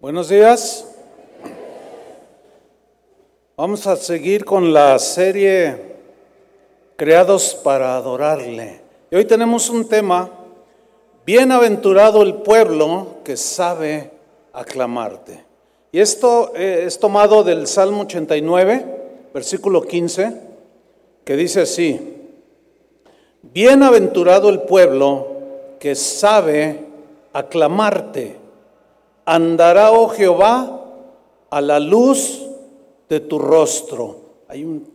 Buenos días. Vamos a seguir con la serie Creados para adorarle. Y hoy tenemos un tema, Bienaventurado el pueblo que sabe aclamarte. Y esto eh, es tomado del Salmo 89, versículo 15, que dice así, Bienaventurado el pueblo que sabe aclamarte. Andará, oh Jehová, a la luz de tu rostro. Hay un...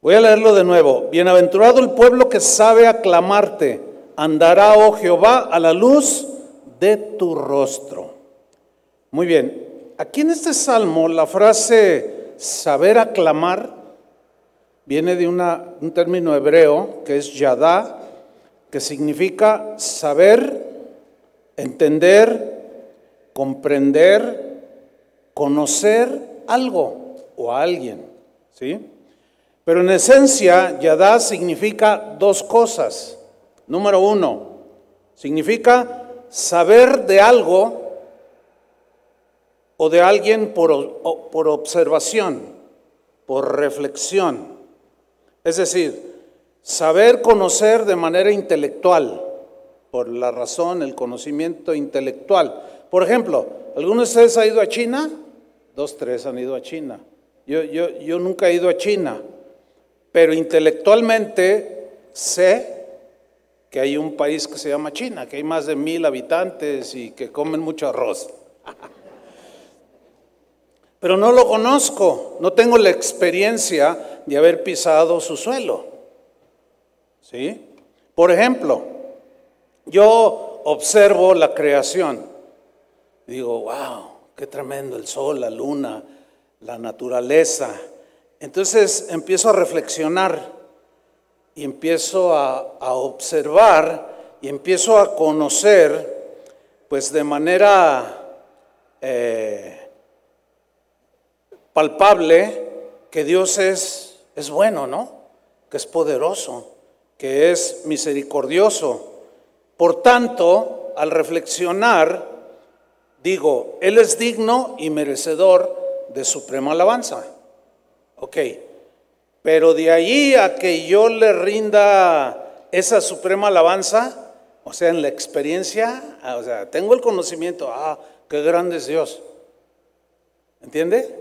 Voy a leerlo de nuevo. Bienaventurado el pueblo que sabe aclamarte. Andará, oh Jehová, a la luz de tu rostro. Muy bien. Aquí en este salmo la frase saber aclamar viene de un término hebreo que es yadá, que significa saber, entender, comprender, conocer algo o a alguien, ¿sí? Pero en esencia, yadá significa dos cosas. Número uno, significa saber de algo o de alguien por, por observación, por reflexión. Es decir, saber conocer de manera intelectual, por la razón, el conocimiento intelectual. Por ejemplo, ¿algunos de ustedes han ido a China? Dos, tres han ido a China. Yo, yo, yo nunca he ido a China, pero intelectualmente sé que hay un país que se llama China, que hay más de mil habitantes y que comen mucho arroz. Pero no lo conozco, no tengo la experiencia de haber pisado su suelo. ¿Sí? Por ejemplo, yo observo la creación. Digo, wow, qué tremendo el sol, la luna, la naturaleza. Entonces empiezo a reflexionar y empiezo a, observar y empiezo a conocer, pues de manera eh, palpable que Dios es, es bueno, ¿no? Que es poderoso, que es misericordioso. Por tanto, al reflexionar, digo, Él es digno y merecedor de suprema alabanza. Ok, pero de ahí a que yo le rinda esa suprema alabanza, o sea, en la experiencia, o sea, tengo el conocimiento, ah, qué grande es Dios. ¿Entiende?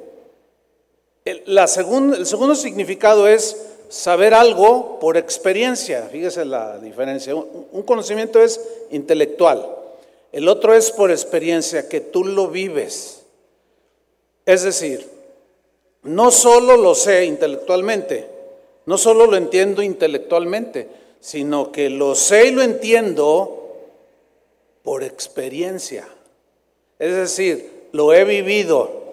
El, el segundo significado es saber algo por experiencia. Fíjese la diferencia. Un, conocimiento es intelectual. El otro es por experiencia, que tú lo vives. Es decir, no solo lo sé intelectualmente, no solo lo entiendo intelectualmente, sino que lo sé y lo entiendo por experiencia. Es decir, lo he vivido,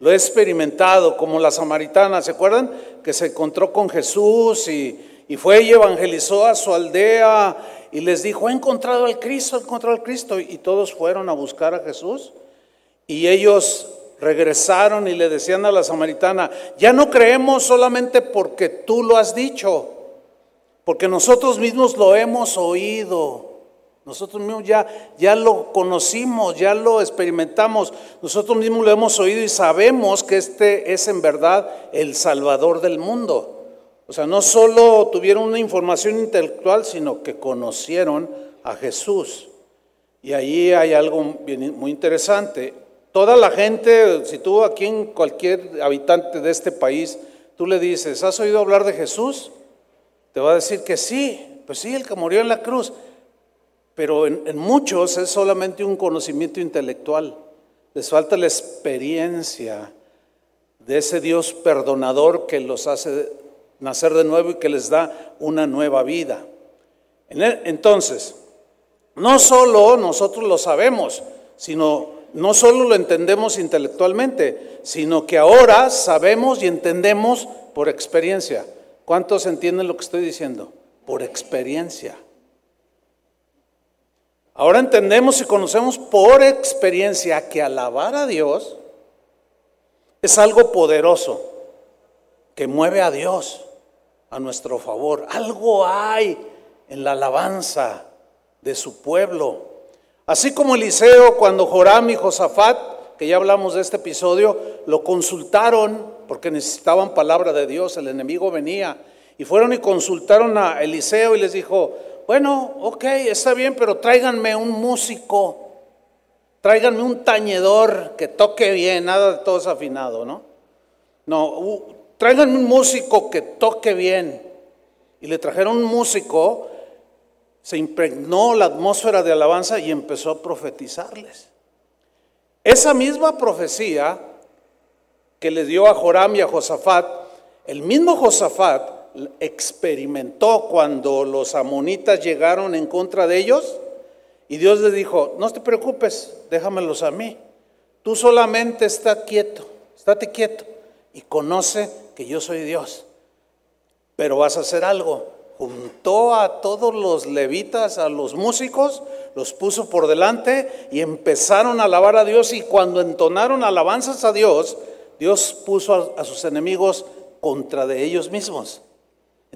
lo he experimentado como la samaritana, ¿se acuerdan? Que se encontró con Jesús y, fue y evangelizó a su aldea y les dijo, he encontrado al Cristo, he encontrado al Cristo. Y todos fueron a buscar a Jesús y ellos regresaron y le decían a la samaritana, ya no creemos solamente porque tú lo has dicho, porque nosotros mismos lo hemos oído. Nosotros mismos ya, ya lo conocimos, ya lo experimentamos, nosotros mismos lo hemos oído y sabemos que este es en verdad el Salvador del mundo. O sea, no solo tuvieron una información intelectual, sino que conocieron a Jesús. Y ahí hay algo muy interesante. Toda la gente, si tú aquí en cualquier habitante de este país, tú le dices, ¿has oído hablar de Jesús? Te va a decir que sí, pues sí, el que murió en la cruz pero en, muchos es solamente un conocimiento intelectual. Les falta la experiencia de ese Dios perdonador que los hace nacer de nuevo y que les da una nueva vida. Entonces, no solo nosotros lo sabemos, sino no solo lo entendemos intelectualmente, sino que ahora sabemos y entendemos por experiencia. ¿Cuántos entienden lo que estoy diciendo? Por experiencia. Ahora entendemos y conocemos por experiencia que alabar a Dios es algo poderoso, que mueve a Dios a nuestro favor. Algo hay en la alabanza de su pueblo. Así como Eliseo, cuando Joram y Josafat, que ya hablamos de este episodio, lo consultaron porque necesitaban palabra de Dios, el enemigo venía, y fueron y consultaron a Eliseo y les dijo, bueno, ok, está bien, pero tráiganme un músico, tráiganme un tañedor que toque bien, nada de todo afinado, ¿no? No, tráiganme un músico que toque bien. Y le trajeron un músico se impregnó la atmósfera de alabanza y empezó a profetizarles. Esa misma profecía que le dio a Joram y a Josafat, el mismo Josafat experimentó cuando los amonitas llegaron en contra de ellos y Dios le dijo, no te preocupes, déjamelos a mí. Tú solamente está quieto, estate quieto y conoce que yo soy Dios. Pero vas a hacer algo juntó a todos los levitas, a los músicos, los puso por delante y empezaron a alabar a Dios y cuando entonaron alabanzas a Dios, Dios puso a, sus enemigos contra de ellos mismos.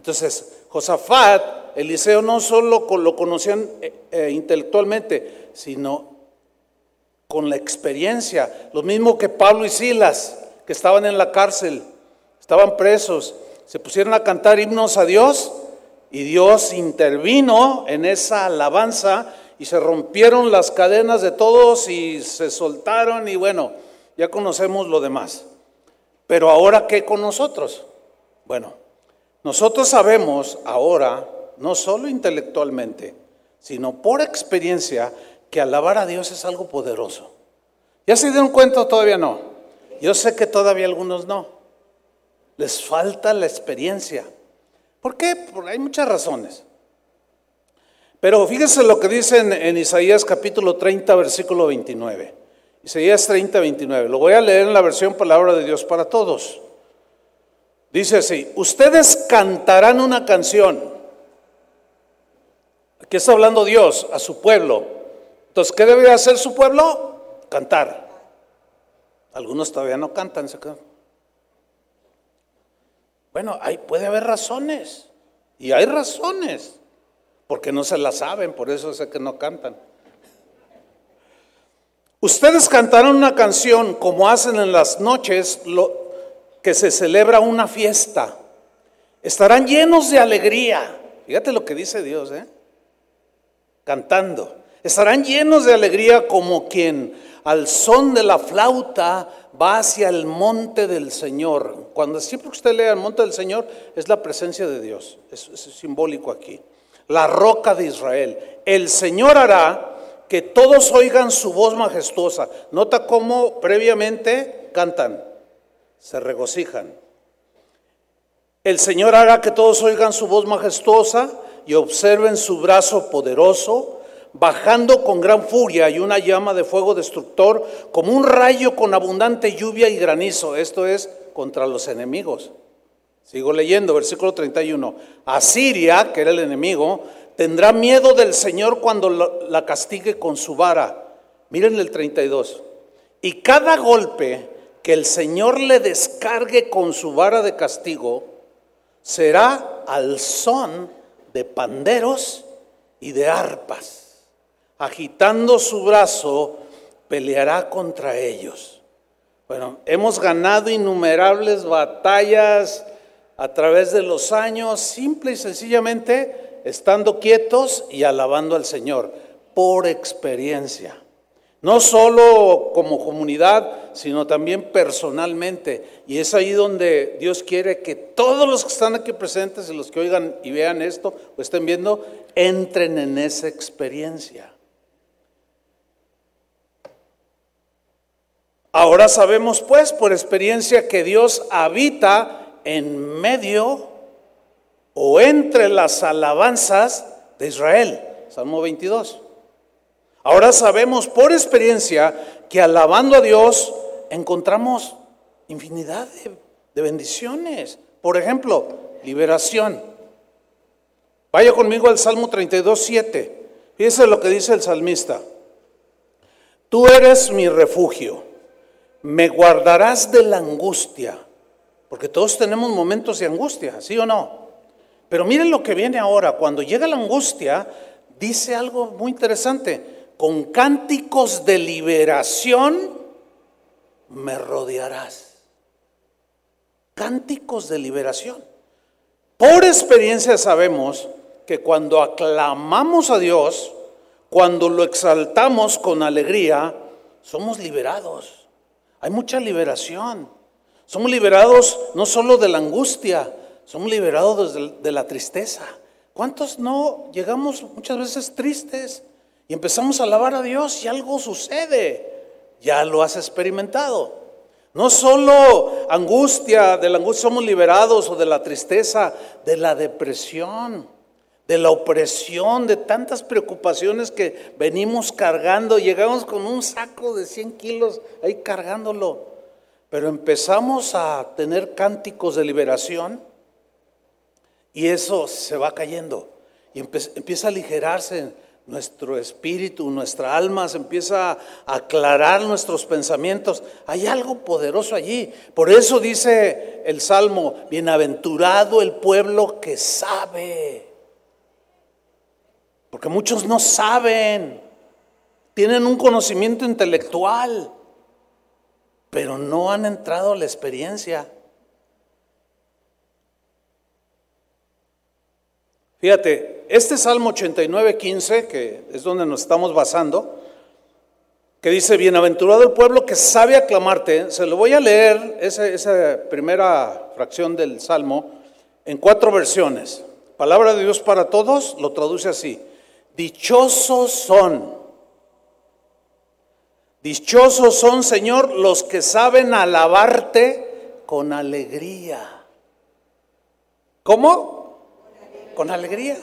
Entonces, Josafat, Eliseo no solo lo conocían eh, eh, intelectualmente, sino con la experiencia. Lo mismo que Pablo y Silas, que estaban en la cárcel, estaban presos, se pusieron a cantar himnos a Dios y Dios intervino en esa alabanza y se rompieron las cadenas de todos y se soltaron y bueno, ya conocemos lo demás. Pero ahora, ¿qué con nosotros? Bueno, nosotros sabemos ahora, no solo intelectualmente, sino por experiencia, que alabar a Dios es algo poderoso. ¿Ya se dieron cuenta todavía no? Yo sé que todavía algunos no. Les falta la experiencia. ¿Por qué? Porque hay muchas razones. Pero fíjese lo que dice en, Isaías capítulo 30, versículo 29. Isaías 30, 29. Lo voy a leer en la versión Palabra de Dios para todos. Dice así, ustedes cantarán una canción. Aquí está hablando Dios a su pueblo. Entonces, ¿qué debe hacer su pueblo? Cantar. Algunos todavía no cantan. ¿se bueno, hay, puede haber razones. Y hay razones. Porque no se las saben, por eso sé que no cantan. Ustedes cantaron una canción como hacen en las noches lo, que se celebra una fiesta. Estarán llenos de alegría. Fíjate lo que dice Dios, ¿eh? Cantando. Estarán llenos de alegría como quien al son de la flauta va hacia el monte del Señor. Cuando siempre usted lea el monte del Señor, es la presencia de Dios. Es, es simbólico aquí. La roca de Israel. El Señor hará que todos oigan su voz majestuosa. Nota cómo previamente cantan, se regocijan. El Señor hará que todos oigan su voz majestuosa y observen su brazo poderoso bajando con gran furia y una llama de fuego destructor, como un rayo con abundante lluvia y granizo. Esto es contra los enemigos. Sigo leyendo, versículo 31. Asiria, que era el enemigo, tendrá miedo del Señor cuando la castigue con su vara. Miren el 32. Y cada golpe que el Señor le descargue con su vara de castigo será al son de panderos y de arpas agitando su brazo, peleará contra ellos. Bueno, hemos ganado innumerables batallas a través de los años, simple y sencillamente estando quietos y alabando al Señor, por experiencia. No solo como comunidad, sino también personalmente. Y es ahí donde Dios quiere que todos los que están aquí presentes y los que oigan y vean esto o estén viendo, entren en esa experiencia. Ahora sabemos pues por experiencia que Dios habita en medio o entre las alabanzas de Israel. Salmo 22. Ahora sabemos por experiencia que alabando a Dios encontramos infinidad de, bendiciones. Por ejemplo, liberación. Vaya conmigo al Salmo 32, 7. Fíjese lo que dice el salmista. Tú eres mi refugio me guardarás de la angustia, porque todos tenemos momentos de angustia, ¿sí o no? Pero miren lo que viene ahora, cuando llega la angustia, dice algo muy interesante, con cánticos de liberación me rodearás. Cánticos de liberación. Por experiencia sabemos que cuando aclamamos a Dios, cuando lo exaltamos con alegría, somos liberados. Hay mucha liberación. Somos liberados no solo de la angustia, somos liberados de la tristeza. ¿Cuántos no llegamos muchas veces tristes y empezamos a alabar a Dios y algo sucede? Ya lo has experimentado. No solo angustia, de la angustia somos liberados o de la tristeza, de la depresión, de la opresión, de tantas preocupaciones que venimos cargando. Llegamos con un saco de 100 kilos ahí cargándolo. Pero empezamos a tener cánticos de liberación y eso se va cayendo y empieza a aligerarse nuestro espíritu, nuestra alma, se empieza a aclarar nuestros pensamientos. Hay algo poderoso allí. Por eso dice el Salmo, bienaventurado el pueblo que sabe. Porque muchos no saben, tienen un conocimiento intelectual, pero no han entrado a la experiencia. Fíjate, este Salmo 89, 15, que es donde nos estamos basando, que dice, bienaventurado el pueblo que sabe aclamarte, se lo voy a leer, esa, esa primera fracción del Salmo, en cuatro versiones. Palabra de Dios para todos, lo traduce así, dichosos son, dichosos son, Señor, los que saben alabarte con alegría. ¿Cómo? con alegría.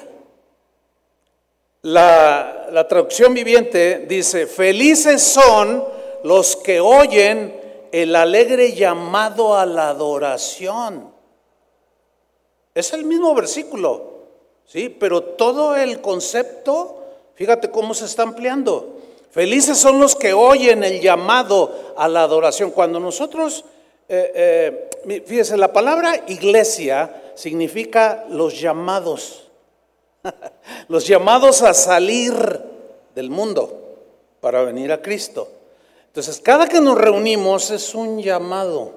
La, traducción viviente dice, felices son los que oyen el alegre llamado a la adoración. Es el mismo versículo, ¿sí? Pero todo el concepto, fíjate cómo se está ampliando. Felices son los que oyen el llamado a la adoración. Cuando nosotros, eh, eh, fíjese, la palabra iglesia significa los llamados, los llamados a salir del mundo para venir a Cristo. Entonces, cada que nos reunimos es un llamado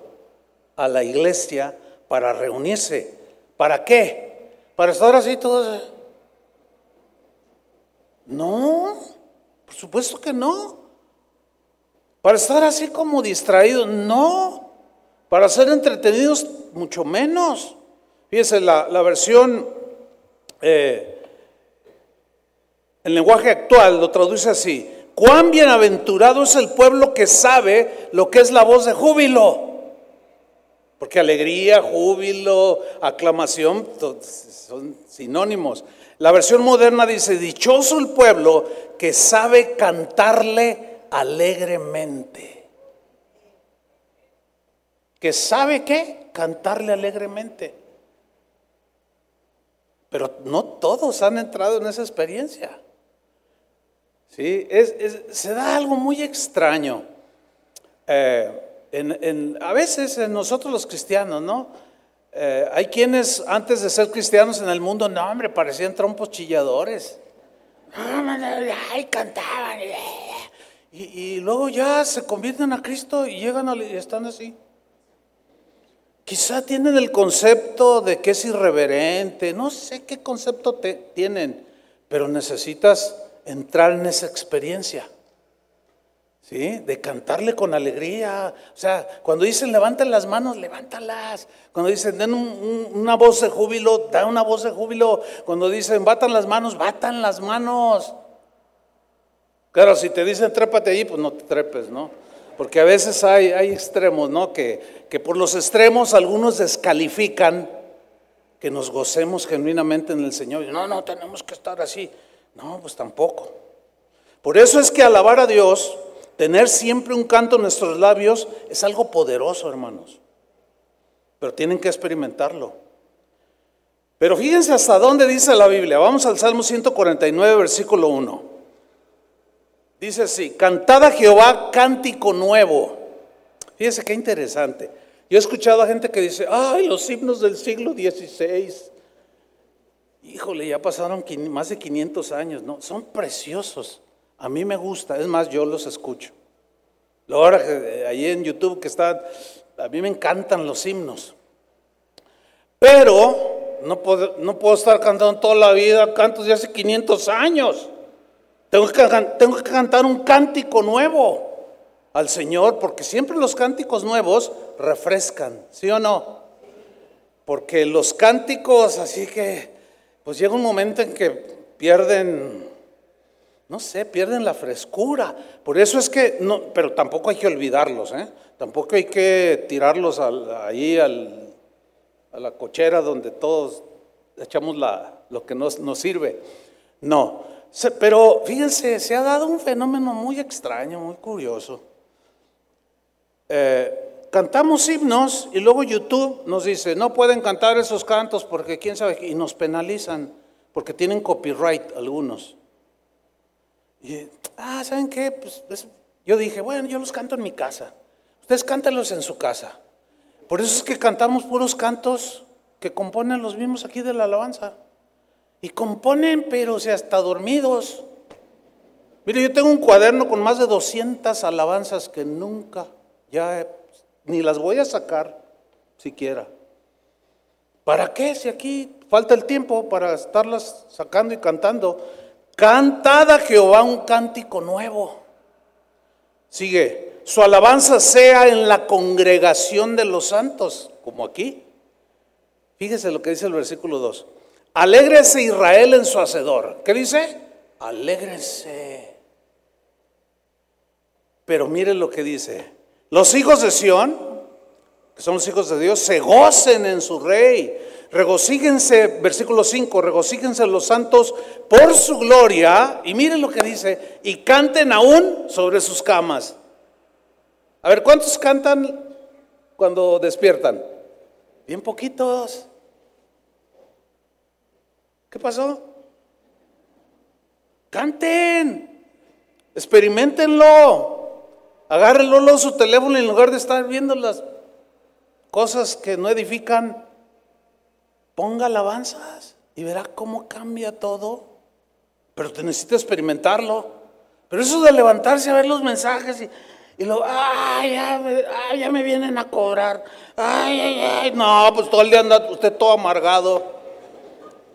a la iglesia para reunirse. ¿Para qué? ¿Para estar así todos? No, por supuesto que no. Para estar así como distraídos, no. Para ser entretenidos, mucho menos. Fíjense, la, versión, eh, el lenguaje actual lo traduce así. Cuán bienaventurado es el pueblo que sabe lo que es la voz de júbilo. Porque alegría, júbilo, aclamación son sinónimos. La versión moderna dice, dichoso el pueblo que sabe cantarle alegremente. ¿Que sabe qué? Cantarle alegremente. Pero no todos han entrado en esa experiencia. ¿Sí? se da algo muy extraño. Eh, a veces en nosotros los cristianos, ¿no? Eh, hay quienes antes de ser cristianos en el mundo, no, hombre, parecían trompos chilladores. Ay, cantaban. Y, y, luego ya se convierten a Cristo y llegan y están así. Quizá tienen el concepto de que es irreverente, no sé qué concepto te, tienen, pero necesitas entrar en esa experiencia. ¿Sí? De cantarle con alegría. O sea, cuando dicen levanten las manos, levántalas. Cuando dicen den una voz de júbilo, da una voz de júbilo. Cuando dicen batan las manos, batan las manos. Claro, si te dicen trépate allí, pues no te trepes, ¿no? Porque a veces hay, hay extremos, ¿no? Que, que por los extremos algunos descalifican que nos gocemos genuinamente en el Señor. No, no, tenemos que estar así. No, pues tampoco. Por eso es que alabar a Dios, tener siempre un canto en nuestros labios, es algo poderoso, hermanos. Pero tienen que experimentarlo. Pero fíjense hasta dónde dice la Biblia. Vamos al Salmo 149, versículo 1. Dice así, cantad a Jehová cántico nuevo. Fíjense qué interesante. Yo he escuchado a gente que dice, ay, los himnos del siglo XVI. Híjole, ya pasaron más de 500 años, ¿no? Son preciosos. A mí me gusta, es más, yo los escucho. Ahora que ahí en YouTube que está, a mí me encantan los himnos. Pero no puedo, no puedo estar cantando toda la vida cantos de hace 500 años. Tengo que, tengo que cantar un cántico nuevo al Señor, porque siempre los cánticos nuevos refrescan, ¿sí o no? Porque los cánticos, así que, pues llega un momento en que pierden, no sé, pierden la frescura. Por eso es que, no, pero tampoco hay que olvidarlos, ¿eh? Tampoco hay que tirarlos ahí a la cochera donde todos echamos lo que nos, nos sirve. No, pero fíjense, se ha dado un fenómeno muy extraño, muy curioso. Eh, cantamos himnos y luego YouTube nos dice, no pueden cantar esos cantos porque quién sabe, y nos penalizan porque tienen copyright algunos. Y, ah, ¿saben qué? Pues, pues, yo dije, bueno, yo los canto en mi casa. Ustedes cántenlos en su casa. Por eso es que cantamos puros cantos que componen los mismos aquí de la alabanza. Y componen, pero o hasta dormidos. Mire, yo tengo un cuaderno con más de 200 alabanzas que nunca, ya ni las voy a sacar siquiera. ¿Para qué? Si aquí falta el tiempo para estarlas sacando y cantando. Cantada Jehová un cántico nuevo. Sigue, su alabanza sea en la congregación de los santos, como aquí. Fíjese lo que dice el versículo 2. Alégrese Israel en su hacedor. ¿Qué dice? Alégrese. Pero mire lo que dice. Los hijos de Sión, que son los hijos de Dios, se gocen en su rey. Regocíguense, versículo 5, regocíguense los santos por su gloria. Y miren lo que dice, y canten aún sobre sus camas. A ver, ¿cuántos cantan cuando despiertan? Bien poquitos. ¿Qué pasó? Canten, experimentenlo. Agárrenlo su teléfono en lugar de estar viendo las cosas que no edifican. Ponga alabanzas y verá cómo cambia todo. Pero te necesita experimentarlo. Pero eso de levantarse a ver los mensajes y, y luego, ay, ya me, vienen a cobrar. Ay, ay, ay. No, pues todo el día anda usted todo amargado.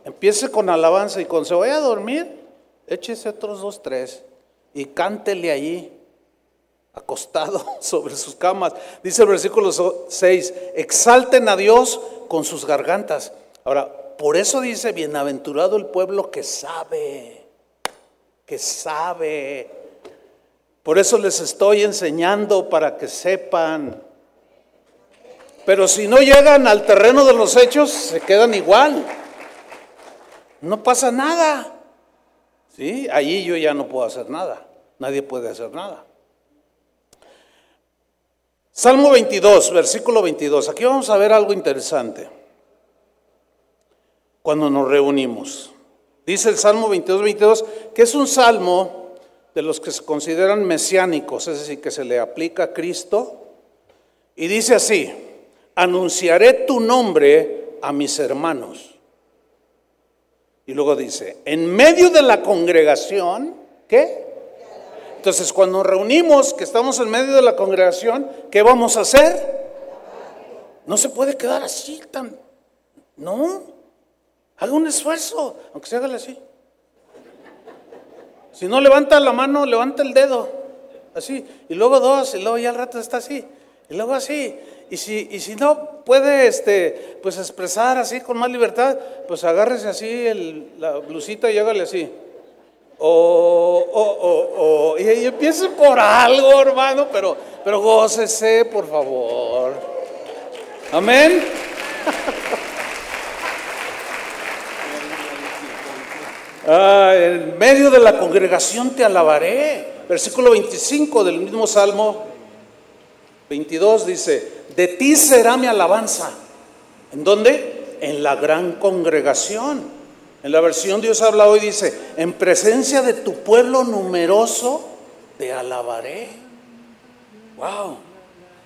Empiece con alabanza y cuando se vaya a dormir, échese otros dos, tres y cántele allí, acostado sobre sus camas. Dice el versículo 6, exalten a Dios con sus gargantas. Ahora, por eso dice, bienaventurado el pueblo que sabe, que sabe. Por eso les estoy enseñando para que sepan. Pero si no llegan al terreno de los hechos, se quedan igual no pasa nada. ¿Sí? Allí yo ya no puedo hacer nada. Nadie puede hacer nada. Salmo 22, versículo 22. Aquí vamos a ver algo interesante. Cuando nos reunimos. Dice el Salmo 22, 22, que es un salmo de los que se consideran mesiánicos, es decir, que se le aplica a Cristo. Y dice así, anunciaré tu nombre a mis hermanos. Y luego dice, en medio de la congregación, ¿qué? Entonces, cuando nos reunimos, que estamos en medio de la congregación, ¿qué vamos a hacer? No se puede quedar así tan... No, haga un esfuerzo, aunque se haga así. Si no levanta la mano, levanta el dedo, así, y luego dos, y luego ya al rato está así, y luego así, y si, y si no puede este, pues expresar así con más libertad, pues agárrese así el, la blusita y hágale así. O, o, o, o. Y, y, empiece por algo, hermano, pero, pero gócese, por favor. Amén. Ah, en medio de la congregación te alabaré. Versículo 25 del mismo Salmo 22 dice, de ti será mi alabanza. ¿En dónde? En la gran congregación. En la versión Dios habla hoy dice, en presencia de tu pueblo numeroso te alabaré. Wow.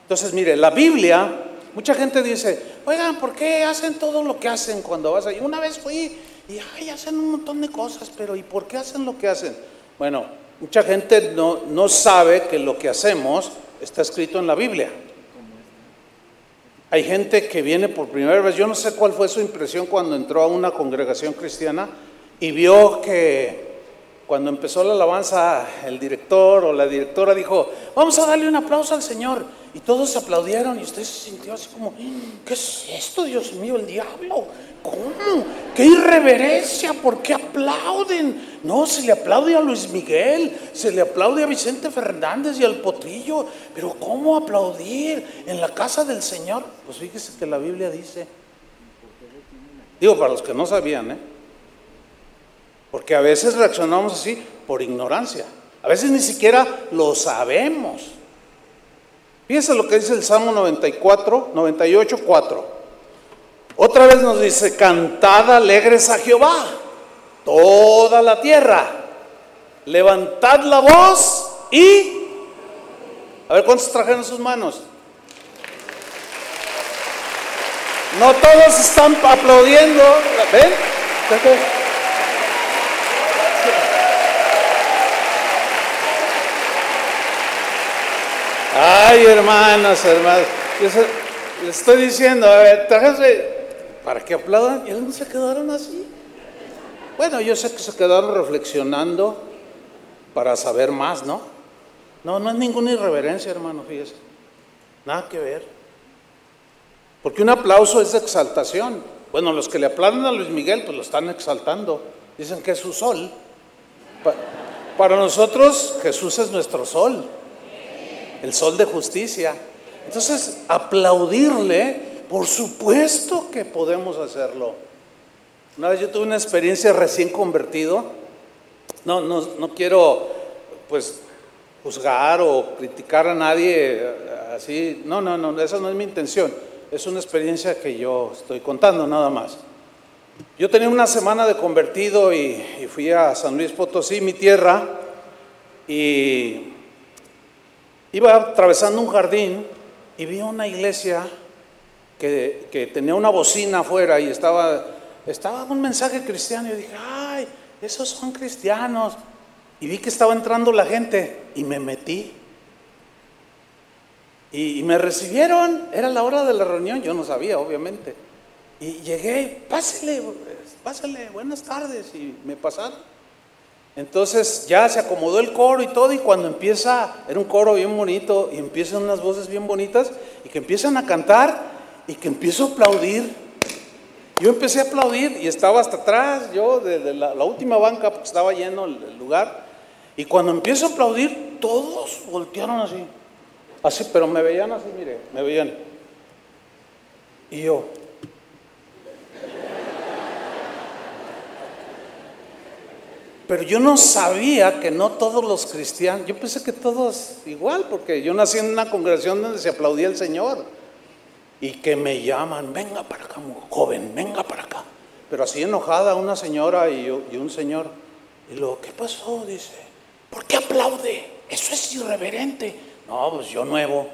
Entonces, mire, la Biblia, mucha gente dice, oigan, ¿por qué hacen todo lo que hacen cuando vas ahí? Una vez fui y ay, hacen un montón de cosas, pero ¿y por qué hacen lo que hacen? Bueno, Mucha gente no, no sabe que lo que hacemos está escrito en la Biblia. Hay gente que viene por primera vez, yo no sé cuál fue su impresión cuando entró a una congregación cristiana y vio que cuando empezó la alabanza el director o la directora dijo, vamos a darle un aplauso al Señor. Y todos aplaudieron y usted se sintió así como, ¿qué es esto, Dios mío, el diablo? ¿Cómo? ¡Qué irreverencia! ¿Por qué aplauden? No, se le aplaude a Luis Miguel, se le aplaude a Vicente Fernández y al Potrillo, pero ¿cómo aplaudir en la casa del Señor? Pues fíjese que la Biblia dice, digo para los que no sabían, ¿eh? Porque a veces reaccionamos así por ignorancia, a veces ni siquiera lo sabemos. Fíjense lo que dice el Salmo 94, 98, 4. Otra vez nos dice, cantad alegres a Jehová, toda la tierra. Levantad la voz y... A ver, ¿cuántos trajeron sus manos? No todos están aplaudiendo. ¿Ven? Ay, hermanas, hermanos. Les estoy diciendo, a ver, trajeron para que aplaudan y algunos se quedaron así. Bueno, yo sé que se quedaron reflexionando para saber más, ¿no? No, no es ninguna irreverencia, hermano, fíjese. Nada que ver. Porque un aplauso es exaltación. Bueno, los que le aplauden a Luis Miguel, pues lo están exaltando. Dicen que es su sol. Para nosotros, Jesús es nuestro sol. El sol de justicia. Entonces, aplaudirle por supuesto que podemos hacerlo. Una vez yo tuve una experiencia recién convertido. No, no, no quiero pues juzgar o criticar a nadie eh, así. No, no, no, esa no es mi intención. Es una experiencia que yo estoy contando nada más. Yo tenía una semana de convertido y, y fui a San Luis Potosí, mi tierra, y iba atravesando un jardín y vi una iglesia que, tenía una bocina afuera y estaba, estaba un mensaje cristiano. Y dije, ay, esos son cristianos. Y vi que estaba entrando la gente y me metí. Y, me recibieron, era la hora de la reunión, yo no sabía, obviamente. Y llegué, pásele, pásele, buenas tardes. Y me pasaron. Entonces ya se acomodó el coro y todo, y cuando empieza, era un coro bien bonito, y empiezan unas voces bien bonitas, y que empiezan a cantar, y que empiezo a aplaudir. Yo empecé a aplaudir y estaba hasta atrás, yo de, la, última banca, porque estaba lleno el, lugar. Y cuando empiezo a aplaudir, todos voltearon así. Así, pero me veían así, mire, me veían. Y yo. Pero yo no sabía que no todos los cristianos, yo pensé que todos igual, porque yo nací en una congregación donde se aplaudía el Señor y que me llaman, venga para acá, joven, venga para acá. Pero así enojada una señora y, un señor. Y luego, ¿qué pasó? Dice, ¿por qué aplaude? Eso es irreverente. No, pues yo nuevo.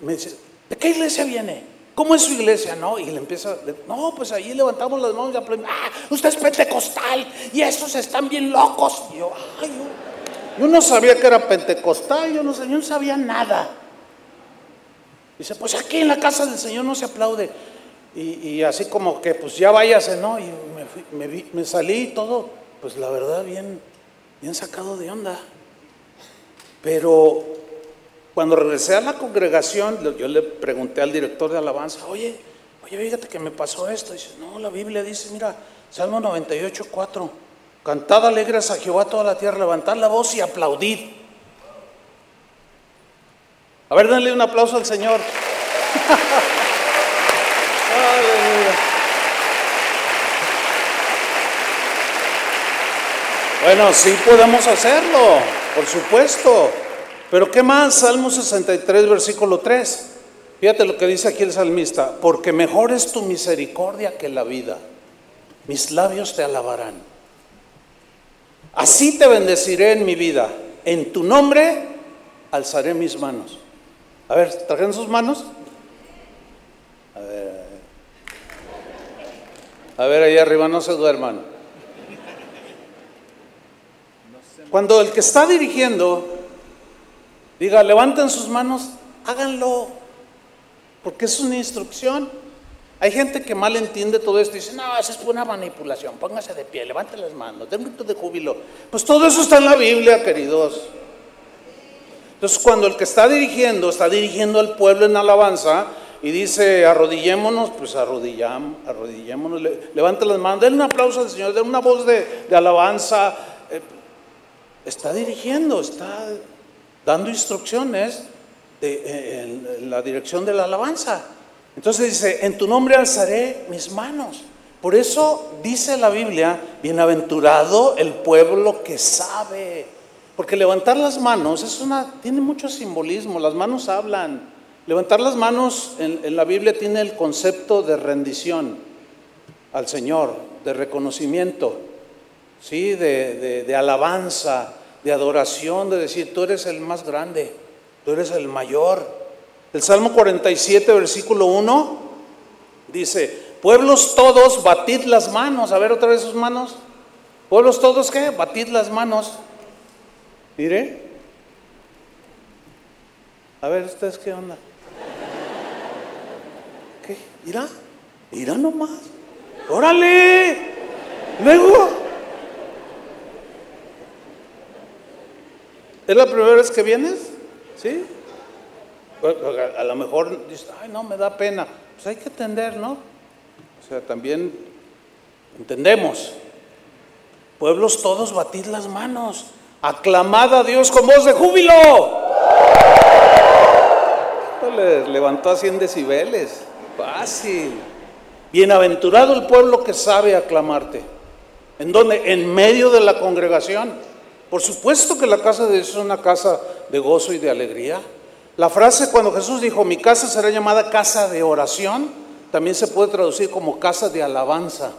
Me dice, ¿de qué iglesia viene? ¿Cómo es su iglesia? No, y le empieza, no, pues ahí levantamos las manos y aplaudimos. Ah, usted es pentecostal y esos están bien locos. Y yo, ay, yo, no sabía que era pentecostal, yo no, yo no sabía nada. Dice, pues aquí en la casa del Señor no se aplaude. Y, así como que, pues ya váyase, ¿no? Y me, me, salí todo, pues la verdad, bien, bien sacado de onda. Pero cuando regresé a la congregación, yo le pregunté al director de alabanza, oye, oye, fíjate que me pasó esto. Dice, no, la Biblia dice, mira, Salmo 98, 4, cantad alegres a Jehová toda la tierra, levantad la voz y aplaudid. A ver, denle un aplauso al Señor. Bueno, sí podemos hacerlo, por supuesto. Pero ¿qué más? Salmo 63, versículo 3. Fíjate lo que dice aquí el salmista. Porque mejor es tu misericordia que la vida. Mis labios te alabarán. Así te bendeciré en mi vida. En tu nombre alzaré mis manos. A ver, ¿trajeron sus manos? A ver, a ver. ahí arriba, no se duerman. Cuando el que está dirigiendo diga, levanten sus manos, háganlo, porque es una instrucción. Hay gente que mal entiende todo esto y dice, no, eso es una manipulación, póngase de pie, levante las manos, den un grito de júbilo. Pues todo eso está en la Biblia, queridos. Entonces, cuando el que está dirigiendo, está dirigiendo al pueblo en alabanza y dice, arrodillémonos, pues arrodillamos, arrodillémonos, levante las manos, denle un aplauso al Señor, denle una voz de, alabanza. Eh, está dirigiendo, está dando instrucciones de, en la dirección de la alabanza. Entonces dice, en tu nombre alzaré mis manos. Por eso dice la Biblia, bienaventurado el pueblo que sabe. Porque levantar las manos es una, tiene mucho simbolismo, las manos hablan. Levantar las manos en, la Biblia tiene el concepto de rendición al Señor, de reconocimiento, ¿sí? de, de alabanza, de adoración, de decir, tú eres el más grande, tú eres el mayor. El Salmo 47, versículo 1, dice, pueblos todos, batid las manos. A ver otra vez sus manos. Pueblos todos, ¿qué? Batid las manos. Mire. A ver, ¿ustedes qué onda? ¿Qué? ¿Irá? ¿Irá nomás? ¡Órale! Luego. ¿Es la primera vez que vienes? ¿Sí? A, lo mejor dices, ay, no, me da pena. Pues hay que entender, ¿no? O sea, también entendemos. Pueblos todos, batid las manos. Aclamad a Dios con voz de júbilo. Le levantó a 100 decibeles. Fácil. Bienaventurado el pueblo que sabe aclamarte. ¿En dónde? En medio de la congregación. Por supuesto que la casa de Dios es una casa de gozo y de alegría. La frase cuando Jesús dijo, mi casa será llamada casa de oración, también se puede traducir como casa de alabanza.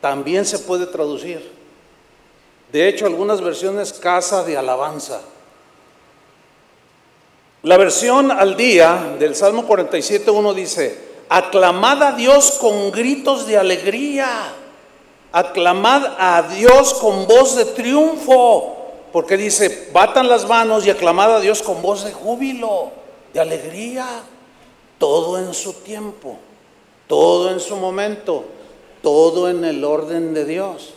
También se puede traducir. De hecho, algunas versiones casa de alabanza. La versión al día del Salmo 47.1 dice, aclamad a Dios con gritos de alegría, aclamad a Dios con voz de triunfo, porque dice, batan las manos y aclamad a Dios con voz de júbilo, de alegría, todo en su tiempo, todo en su momento, todo en el orden de Dios.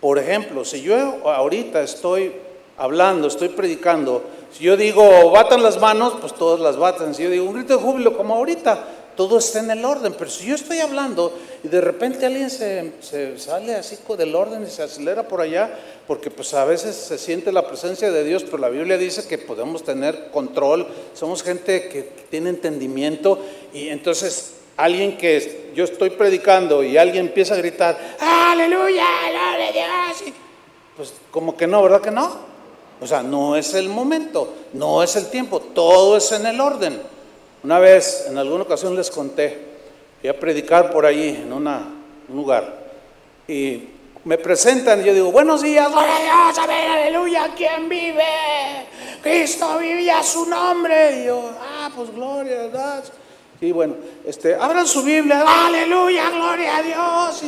Por ejemplo, si yo ahorita estoy hablando, estoy predicando, si yo digo batan las manos, pues todas las batan. Si yo digo un grito de júbilo como ahorita, todo está en el orden. Pero si yo estoy hablando y de repente alguien se, sale así del orden y se acelera por allá, porque pues a veces se siente la presencia de Dios, pero la Biblia dice que podemos tener control, somos gente que tiene entendimiento y entonces alguien que yo estoy predicando y alguien empieza a gritar, aleluya, gloria a Dios, pues como que no, ¿verdad que no? O sea, no es el momento, no es el tiempo, todo es en el orden. Una vez, en alguna ocasión les conté, fui a predicar por ahí en un lugar y me presentan y yo digo, buenos días, gloria a Dios, amén, aleluya, ¿quién vive? Cristo vive a su nombre. Y yo, ah, pues gloria a Dios. Y bueno, este, abran su Biblia, aleluya, gloria a Dios.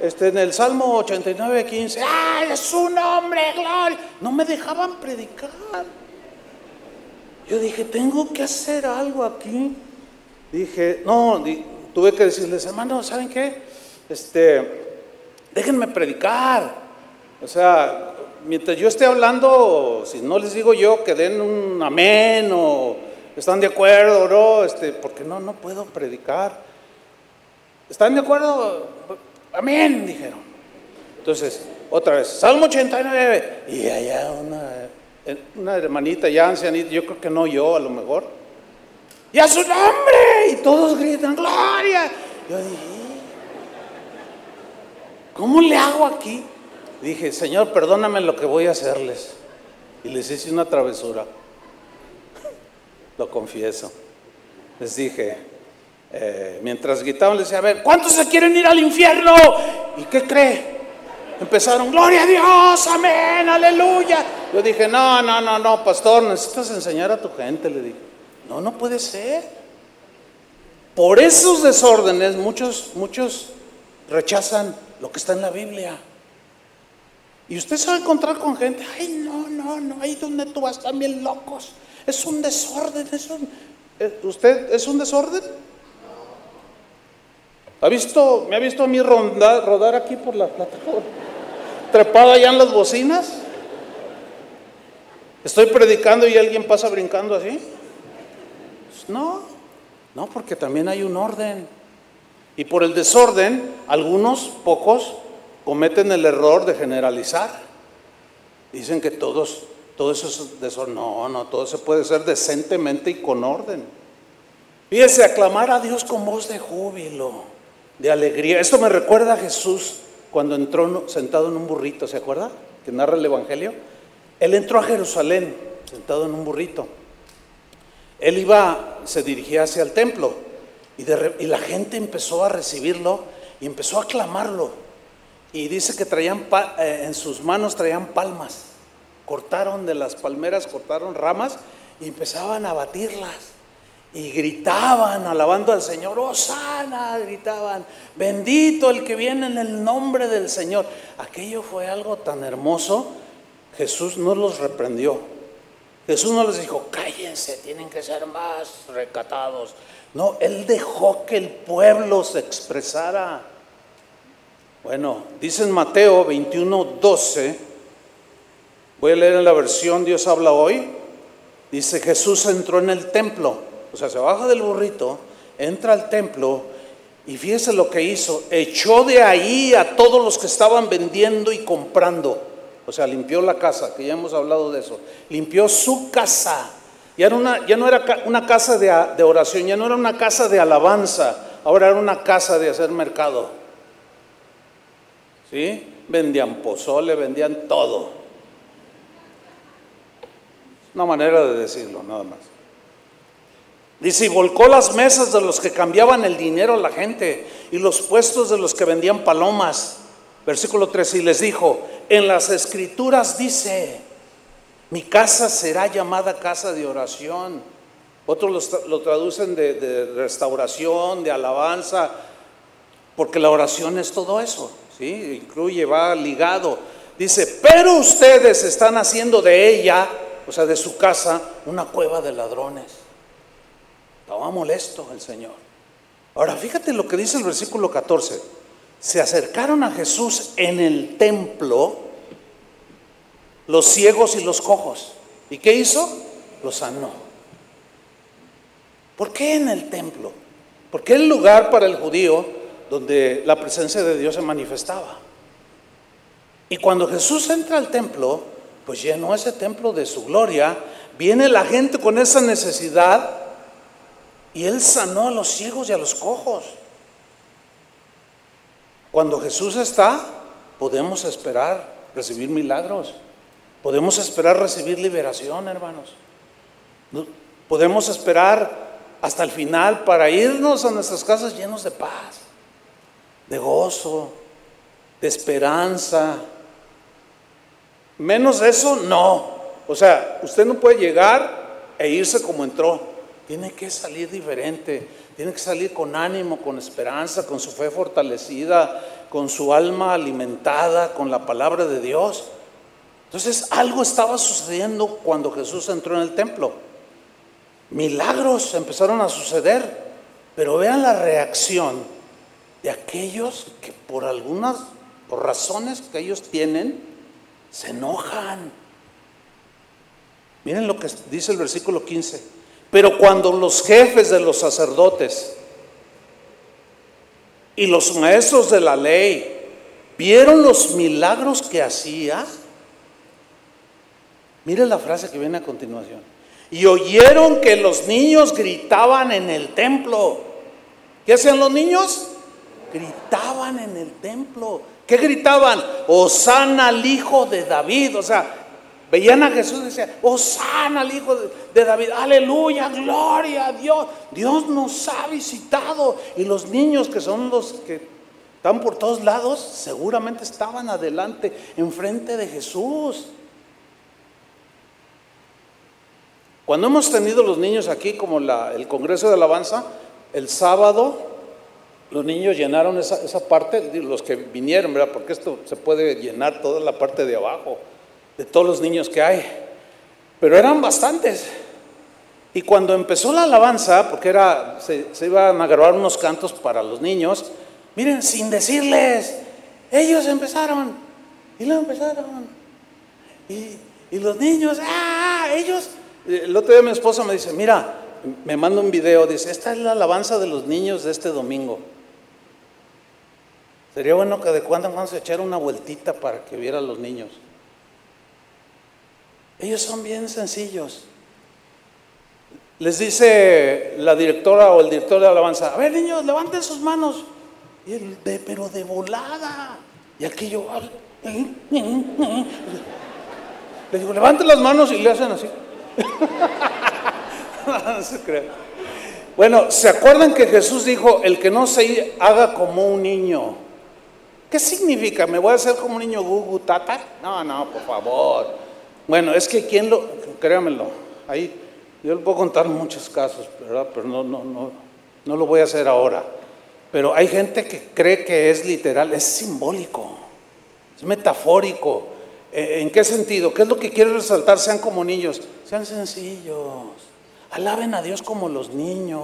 Este, en el Salmo 89, 15, ¡ay, es su nombre, gloria! No me dejaban predicar. Yo dije, tengo que hacer algo aquí. Dije, no, tuve que decirles, hermano, ¿saben qué? Este, déjenme predicar. O sea, mientras yo esté hablando, si no les digo yo que den un amén o ¿Están de acuerdo, no? Este, porque no, no puedo predicar. ¿Están de acuerdo? Amén, dijeron. Entonces, otra vez, Salmo 89. Y allá una, una hermanita ya ancianita, yo creo que no yo, a lo mejor. Y a su nombre. Y todos gritan, gloria. Yo dije, ¿cómo le hago aquí? Dije, Señor, perdóname lo que voy a hacerles. Y les hice una travesura lo confieso. Les dije, eh, mientras gritaban, les decía, a ver, ¿cuántos se quieren ir al infierno? ¿Y qué cree? Empezaron, gloria a Dios, amén, aleluya. Yo dije, no, no, no, no, pastor, necesitas enseñar a tu gente, le dije. No, no puede ser. Por esos desórdenes muchos, muchos rechazan lo que está en la Biblia. Y usted se va a encontrar con gente, ay, no, no, no, ahí donde tú vas también locos. Es un desorden, es un... Eh, ¿Usted es un desorden? ¿Ha visto, me ha visto a mí rodar, rodar aquí por la plataforma? Trepado allá en las bocinas. Estoy predicando y alguien pasa brincando así. No, no, porque también hay un orden. Y por el desorden, algunos, pocos, cometen el error de generalizar. Dicen que todos, todo eso es desorden. No, no, todo se puede ser decentemente y con orden. Fíjese, aclamar a Dios con voz de júbilo, de alegría. Esto me recuerda a Jesús cuando entró sentado en un burrito, ¿se acuerda? Que narra el Evangelio. Él entró a Jerusalén sentado en un burrito. Él iba, se dirigía hacia el templo y, la gente empezó a recibirlo y empezó a aclamarlo. Y dice que traían eh, en sus manos traían palmas. Cortaron de las palmeras, cortaron ramas y empezaban a batirlas. Y gritaban, alabando al Señor, Osana, gritaban, bendito el que viene en el nombre del Señor. Aquello fue algo tan hermoso, Jesús no los reprendió. Jesús no les dijo, cállense, tienen que ser más recatados. No, Él dejó que el pueblo se expresara. Bueno, dice en Mateo 21, 12, voy a leer en la versión Dios habla hoy, dice Jesús entró en el templo o sea, se baja del burrito, entra al templo y fíjese lo que hizo. Echó de ahí a todos los que estaban vendiendo y comprando. O sea, limpió la casa, que ya hemos hablado de eso. Limpió su casa. Ya, una, ya no era una casa de, de oración, ya no era una casa de alabanza, ahora era una casa de hacer mercado. ¿Sí? Vendían pozole, vendían todo. Una manera de decirlo, nada más. Dice, y volcó las mesas de los que cambiaban el dinero a la gente y los puestos de los que vendían palomas. Versículo 13, y les dijo, en las escrituras dice, mi casa será llamada casa de oración. Otros lo, traducen de, restauración, de alabanza, porque la oración es todo eso, ¿sí? Incluye, va ligado. Dice, pero ustedes están haciendo de ella, o sea, de su casa, una cueva de ladrones. Estaba molesto el Señor. Ahora fíjate lo que dice el versículo 14. Se acercaron a Jesús en el templo los ciegos y los cojos. ¿Y qué hizo? Los sanó. ¿Por qué en el templo? Porque el lugar para el judío donde la presencia de Dios se manifestaba. Y cuando Jesús entra al templo, pues llenó ese templo de su gloria, viene la gente con esa necesidad y Él sanó a los ciegos y a los cojos. Cuando Jesús está, podemos esperar recibir milagros. Podemos esperar recibir liberación, hermanos. Podemos esperar hasta el final para irnos a nuestras casas llenos de paz, de gozo, de esperanza. Menos eso, no. O sea, usted no puede llegar e irse como entró. Tiene que salir diferente, tiene que salir con ánimo, con esperanza, con su fe fortalecida, con su alma alimentada, con la palabra de Dios. Entonces algo estaba sucediendo cuando Jesús entró en el templo. Milagros empezaron a suceder, pero vean la reacción de aquellos que por algunas razones que ellos tienen se enojan. Miren lo que dice el versículo 15. Pero cuando los jefes de los sacerdotes y los maestros de la ley vieron los milagros que hacía, mire la frase que viene a continuación, y oyeron que los niños gritaban en el templo. ¿Qué hacían los niños? Gritaban en el templo. ¿Qué gritaban? Osana al hijo de David. O sea, Veían a Jesús y decían, Osana al Hijo de David, aleluya, gloria a Dios. Dios nos ha visitado. Y los niños que son los que están por todos lados, seguramente estaban adelante, enfrente de Jesús. Cuando hemos tenido los niños aquí, como el Congreso de Alabanza, el sábado los niños llenaron esa, esa parte, los que vinieron, ¿verdad? Porque esto se puede llenar toda la parte de abajo, de todos los niños que hay. Pero eran bastantes. Y cuando empezó la alabanza, porque era, se, iban a grabar unos cantos para los niños, miren, sin decirles, ellos empezaron, y lo empezaron. Y, y los niños, ah, ellos. El otro día mi esposa me dice, mira, me manda un video, dice, esta es la alabanza de los niños de este domingo. Sería bueno que de cuando en cuando se echara una vueltita para que vieran los niños. Ellos son bien sencillos. Les dice la directora o el director de alabanza, a ver niños, levanten sus manos. Y él, de, pero de volada. Y aquí yo, le digo, levanten las manos y le hacen así. no se cree. Bueno, ¿se acuerdan que Jesús dijo, el que no se haga como un niño? ¿Qué significa? ¿Me voy a hacer como un niño gugu tata? No, no, por favor. Bueno, es que quien lo, créamelo, ahí yo le puedo contar muchos casos, ¿verdad? Pero no, no, no, no lo voy a hacer ahora. Pero hay gente que cree que es literal, es simbólico, es metafórico. ¿En qué sentido? ¿Qué es lo que quiere resaltar? Sean como niños, sean sencillos, alaben a Dios como los niños.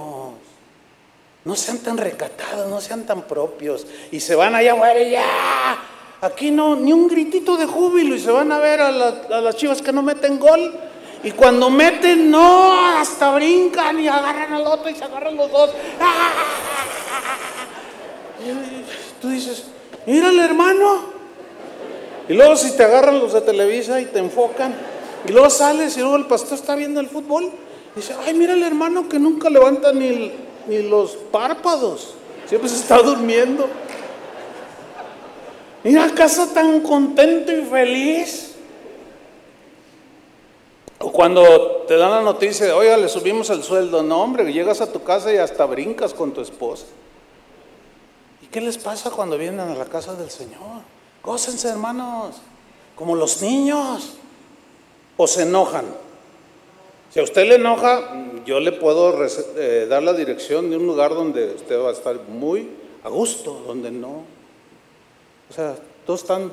No sean tan recatados, no sean tan propios. Y se van allá afuera ya. Aquí no, ni un gritito de júbilo y se van a ver a, las chivas que no meten gol. Y cuando meten, no, hasta brincan y agarran al otro y se agarran los dos. Tú dices, mírale hermano. Y luego si te agarran los de Televisa y te enfocan. Y luego sales y luego el pastor está viendo el fútbol. Y dice, ay, mira el hermano que nunca levanta ni ni los párpados. Siempre se está durmiendo. Mira casa tan contento y feliz. O cuando te dan la noticia de, oiga, le subimos el sueldo. No, hombre, llegas a tu casa y hasta brincas con tu esposa. ¿Y qué les pasa cuando vienen a la casa del Señor? Gócense, hermanos, como los niños. O se enojan. Si a usted le enoja, yo le puedo eh, dar la dirección de un lugar donde usted va a estar muy a gusto, donde no. O sea, todos están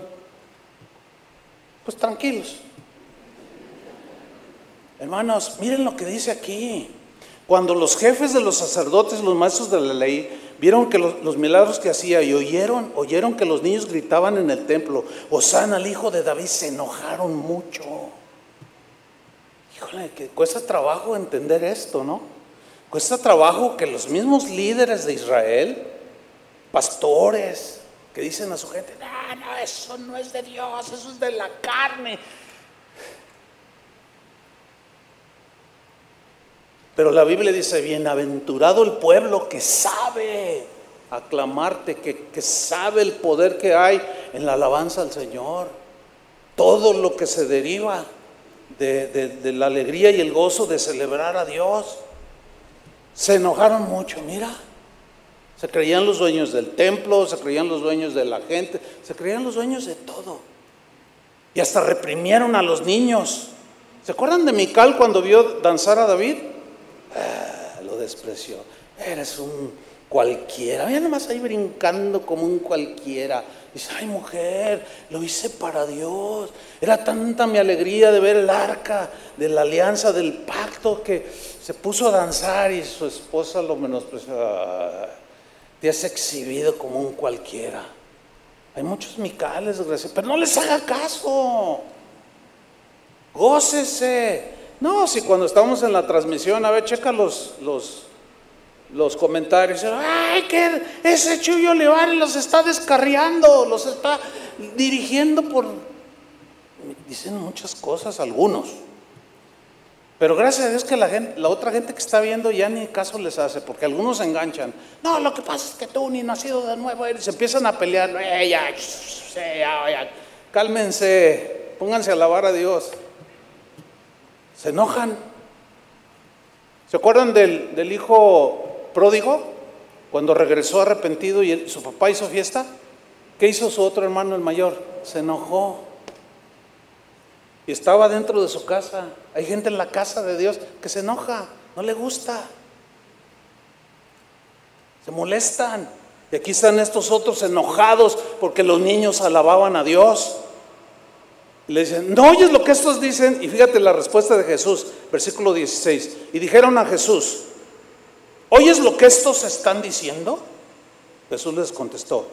pues tranquilos. Hermanos, miren lo que dice aquí. Cuando los jefes de los sacerdotes, los maestros de la ley, vieron que los, milagros que hacía y oyeron, oyeron que los niños gritaban en el templo, Osana al hijo de David, se enojaron mucho. Híjole, que cuesta trabajo entender esto, ¿no? Cuesta trabajo que los mismos líderes de Israel, pastores, que dicen a su gente, no, no, eso no es de Dios, eso es de la carne. Pero la Biblia dice, bienaventurado el pueblo que sabe aclamarte, que, que sabe el poder que hay en la alabanza al Señor, todo lo que se deriva de, la alegría y el gozo de celebrar a Dios. Se enojaron mucho, mira. Se creían los dueños del templo, se creían los dueños de la gente, se creían los dueños de todo. Y hasta reprimieron a los niños. ¿Se acuerdan de Mical cuando vio danzar a David? Ah, lo despreció. Eres un cualquiera. Mira nomás ahí brincando como un cualquiera. Dice, ay mujer, lo hice para Dios. Era tanta mi alegría de ver el arca de la alianza, del pacto, que se puso a danzar y su esposa lo menospreció. Te has exhibido como un cualquiera. Hay muchos micales, pero no les haga caso. Gócese. No, si cuando estamos en la transmisión, a ver, checa los, los los comentarios, ay, que ese Chuyo Olivares los está descarriando, los está dirigiendo por... Dicen muchas cosas algunos. Pero gracias a Dios que la, gente, la otra gente que está viendo ya ni caso les hace, porque algunos se enganchan. No, lo que pasa es que tú ni nacido de nuevo eres. Se empiezan a pelear. Eh, ya, cálmense, pónganse a alabar a Dios. Se enojan. ¿Se acuerdan del hijo pródigo, cuando regresó arrepentido y su papá hizo fiesta, ¿qué hizo su otro hermano, el mayor? Se enojó. Y estaba dentro de su casa. Hay gente en la casa de Dios que se enoja, no le gusta. Se molestan. Y aquí están estos otros enojados porque los niños alababan a Dios. Le dicen, ¿no oyes lo que estos dicen? Y fíjate la respuesta de Jesús, versículo 16. Y dijeron a Jesús, ¿oyes lo que estos están diciendo? Jesús les contestó,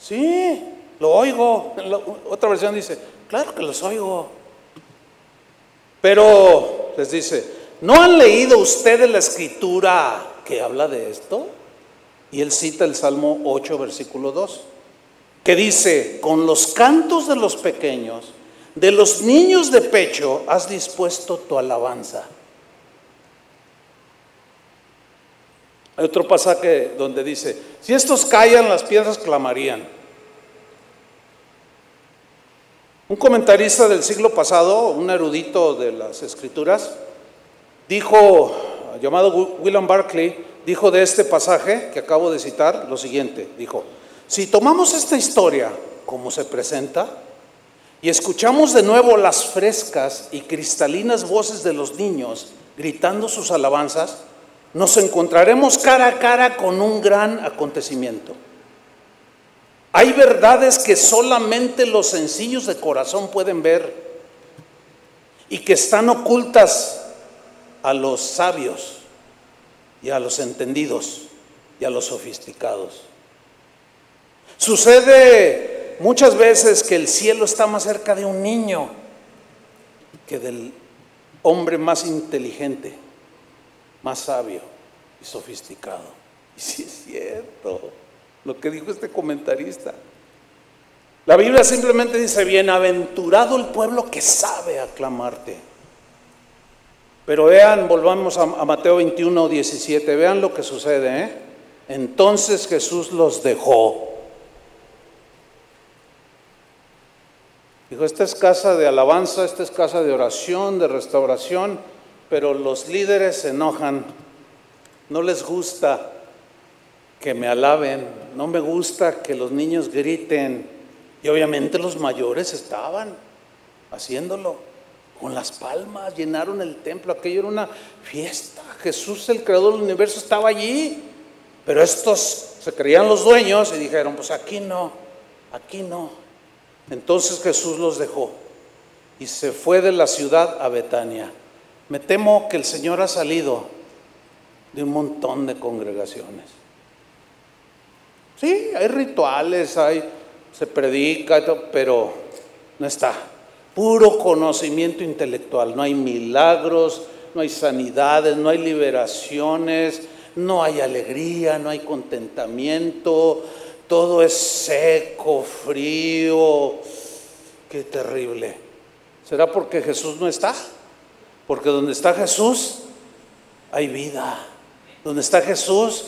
sí, lo oigo. otra versión dice, claro que los oigo. Pero les dice, ¿no han leído ustedes la escritura que habla de esto? Y él cita el Salmo 8, versículo 2, que dice, con los cantos de los pequeños, de los niños de pecho has dispuesto tu alabanza. Hay otro pasaje donde dice, si estos callan, las piedras clamarían. Un comentarista del siglo pasado, un erudito de las escrituras, dijo, llamado William Barclay, dijo de este pasaje que acabo de citar lo siguiente, dijo, si tomamos esta historia como se presenta, y escuchamos de nuevo las frescas y cristalinas voces de los niños gritando sus alabanzas, nos encontraremos cara a cara con un gran acontecimiento. Hay verdades que solamente los sencillos de corazón pueden ver y que están ocultas a los sabios y a los entendidos y a los sofisticados. Sucede muchas veces que el cielo está más cerca de un niño que del hombre más inteligente, más sabio y sofisticado. Y sí es cierto lo que dijo este comentarista. La Biblia simplemente dice, bienaventurado el pueblo que sabe aclamarte. Pero vean, volvamos a, Mateo 21, 17, vean lo que sucede. ¿eh? Entonces Jesús los dejó Dijo, esta es casa de alabanza, esta es casa de oración, de restauración, pero los líderes se enojan, no les gusta que me alaben, no me gusta que los niños griten. Y obviamente los mayores estaban haciéndolo con las palmas, llenaron el templo, aquello era una fiesta. Jesús, el creador del universo, estaba allí, pero estos se creían los dueños y dijeron, pues aquí no, aquí no. Entonces Jesús los dejó y se fue de la ciudad a Betania. Me temo que el Señor ha salido de un montón de congregaciones. Sí, hay rituales, hay, se predica, pero no está. Puro conocimiento intelectual. No hay milagros, no hay sanidades, no hay liberaciones, no hay alegría, no hay contentamiento, todo es seco, frío, qué terrible. ¿Será porque Jesús no está? Porque donde está Jesús hay vida. Donde está Jesús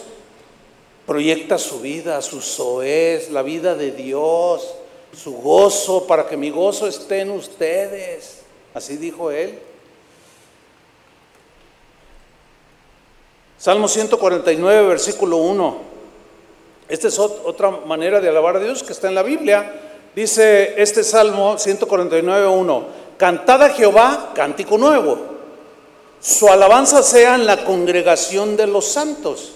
proyecta su vida, su soez, la vida de Dios, su gozo, para que mi gozo esté en ustedes. Así dijo él. Salmo 149, versículo 1. Esta es otra manera de alabar a Dios que está en la Biblia. Dice este Salmo 149.1, cantad a Jehová cántico nuevo. Su alabanza sea en la congregación de los santos.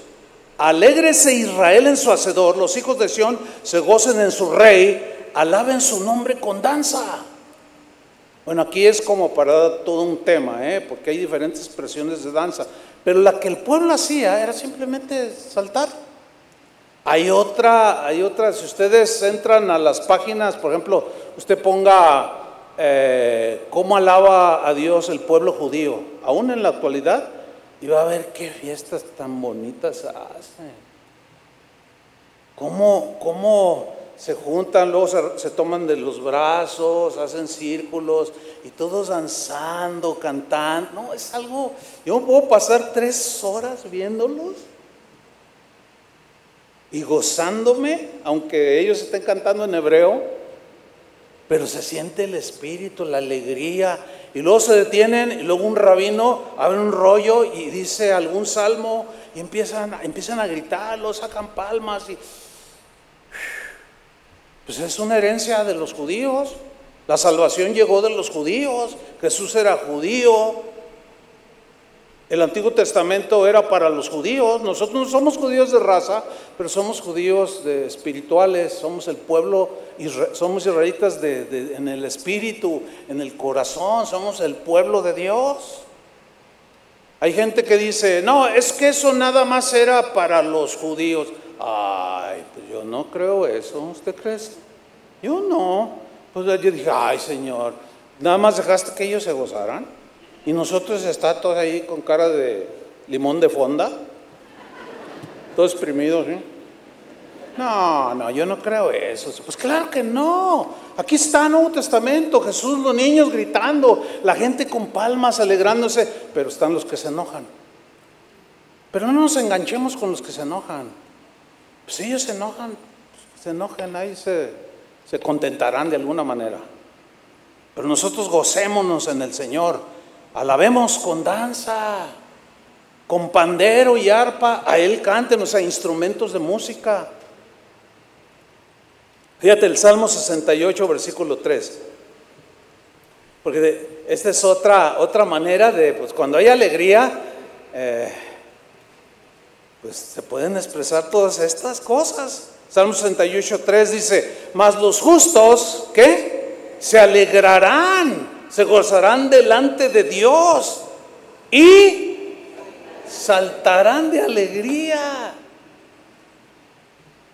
Alégrese Israel en su hacedor, los hijos de Sión se gocen en su rey, alaben su nombre con danza. Bueno, aquí es como para todo un tema, ¿eh? porque hay diferentes expresiones de danza, pero la que el pueblo hacía era simplemente saltar. Hay otra, hay si ustedes entran a las páginas, por ejemplo, usted ponga eh, cómo alaba a Dios el pueblo judío, aún en la actualidad, y va a ver qué fiestas tan bonitas hacen. Cómo, cómo se juntan, luego se, se, toman de los brazos, hacen círculos y todos danzando, cantando. No, es algo, yo puedo pasar tres horas viéndolos y gozándome, aunque ellos estén cantando en hebreo, pero se siente el espíritu, la alegría, y luego se detienen, y luego un rabino abre un rollo y dice algún salmo, y empiezan, empiezan a gritar, lo sacan palmas, y pues es una herencia de los judíos. La salvación llegó de los judíos, Jesús era judío. El Antiguo Testamento era para los judíos. Nosotros no somos judíos de raza, pero somos judíos de espirituales. Somos el pueblo, somos israelitas en el espíritu, en el corazón. Somos el pueblo de Dios. Hay gente que dice, no, es que eso nada más era para los judíos. Ay, pues yo no creo eso. ¿Usted cree? Yo no. Pues yo dije, ay Señor, nada más dejaste que ellos se gozaran. Y nosotros está todos ahí con cara de limón de fonda, todos exprimidos, ¿sí? No, no, yo no creo eso. Pues claro que no. Aquí está el Nuevo Testamento, Jesús, los niños gritando, la gente con palmas alegrándose, pero están los que se enojan. Pero no nos enganchemos con los que se enojan. Pues ellos se enojan, se enojan, ahí se, se contentarán de alguna manera. Pero nosotros gocémonos en el Señor. Alabemos con danza, con pandero y arpa, a Él cántenos a instrumentos de música. Fíjate el Salmo 68, versículo 3. Porque esta es otra, otra manera de, pues cuando hay alegría, eh, pues se pueden expresar todas estas cosas. Salmo 68, 3 dice, mas los justos, ¿qué? Se alegrarán se gozarán delante de Dios y saltarán de alegría.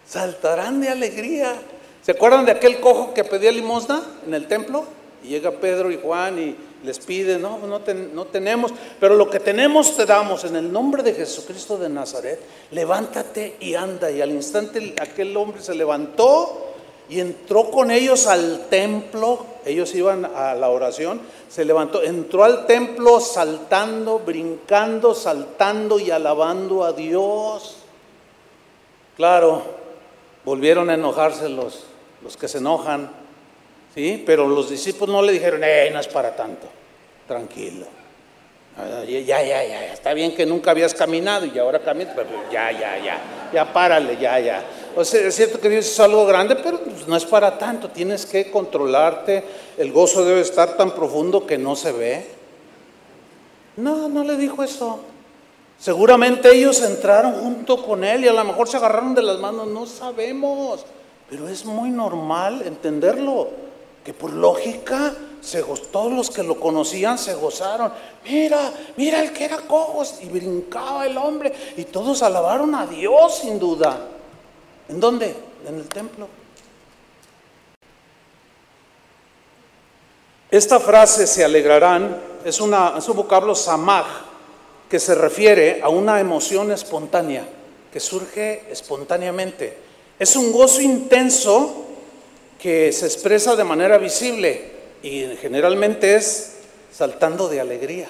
Saltarán de alegría. ¿Se acuerdan de aquel cojo que pedía limosna en el templo? Y llega Pedro y Juan y les pide, no, no, no, tenemos, pero lo que tenemos te damos en el nombre de Jesucristo de Nazaret. Levántate y anda. Y al instante aquel hombre se levantó y entró con ellos al templo, ellos iban a la oración, se levantó, entró al templo saltando, brincando, saltando y alabando a Dios. Claro, volvieron a enojarse los, los que se enojan, ¿sí? Pero los discípulos no le dijeron, eh, no es para tanto, tranquilo. Ya, ya, ya, está bien que nunca habías caminado y ahora caminas, pero ya, ya, ya, ya párale, ya, ya. O sea, es cierto que Dios es algo grande, pero pues, no es para tanto. Tienes que controlarte. El gozo debe estar tan profundo que no se ve. No, no le dijo eso. Seguramente ellos entraron junto con él y a lo mejor se agarraron de las manos. No sabemos. Pero es muy normal entenderlo. Que por lógica, se todos los que lo conocían se gozaron. Mira, mira el que era cojo. Y brincaba el hombre. Y todos alabaron a Dios sin duda. ¿En dónde? En el templo. Esta frase se alegrarán es, una, un vocablo samaj que se refiere a una emoción espontánea que surge espontáneamente. Es un gozo intenso que se expresa de manera visible y generalmente es saltando de alegría.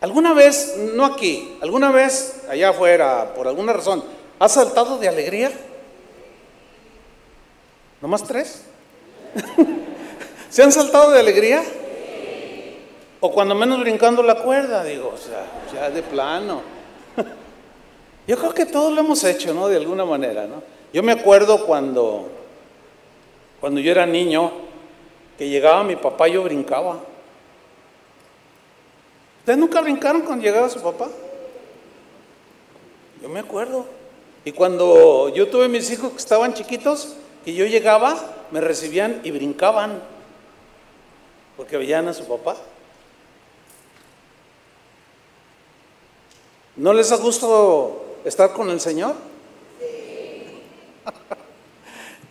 ¿Alguna vez, no aquí, alguna vez allá afuera, por alguna razón, ¿Has saltado de alegría? ¿Nomás tres? ¿Se han saltado de alegría? O cuando menos brincando la cuerda, digo, o sea, ya de plano. Yo creo que todos lo hemos hecho, ¿no? De alguna manera, ¿no? Yo me acuerdo cuando, cuando yo era niño, que llegaba mi papá, yo brincaba. ¿Ustedes nunca brincaron cuando llegaba su papá? Yo me acuerdo. Y cuando yo tuve mis hijos que estaban chiquitos, y yo llegaba, me recibían y brincaban, porque veían a su papá. ¿No les ha gusto estar con el Señor?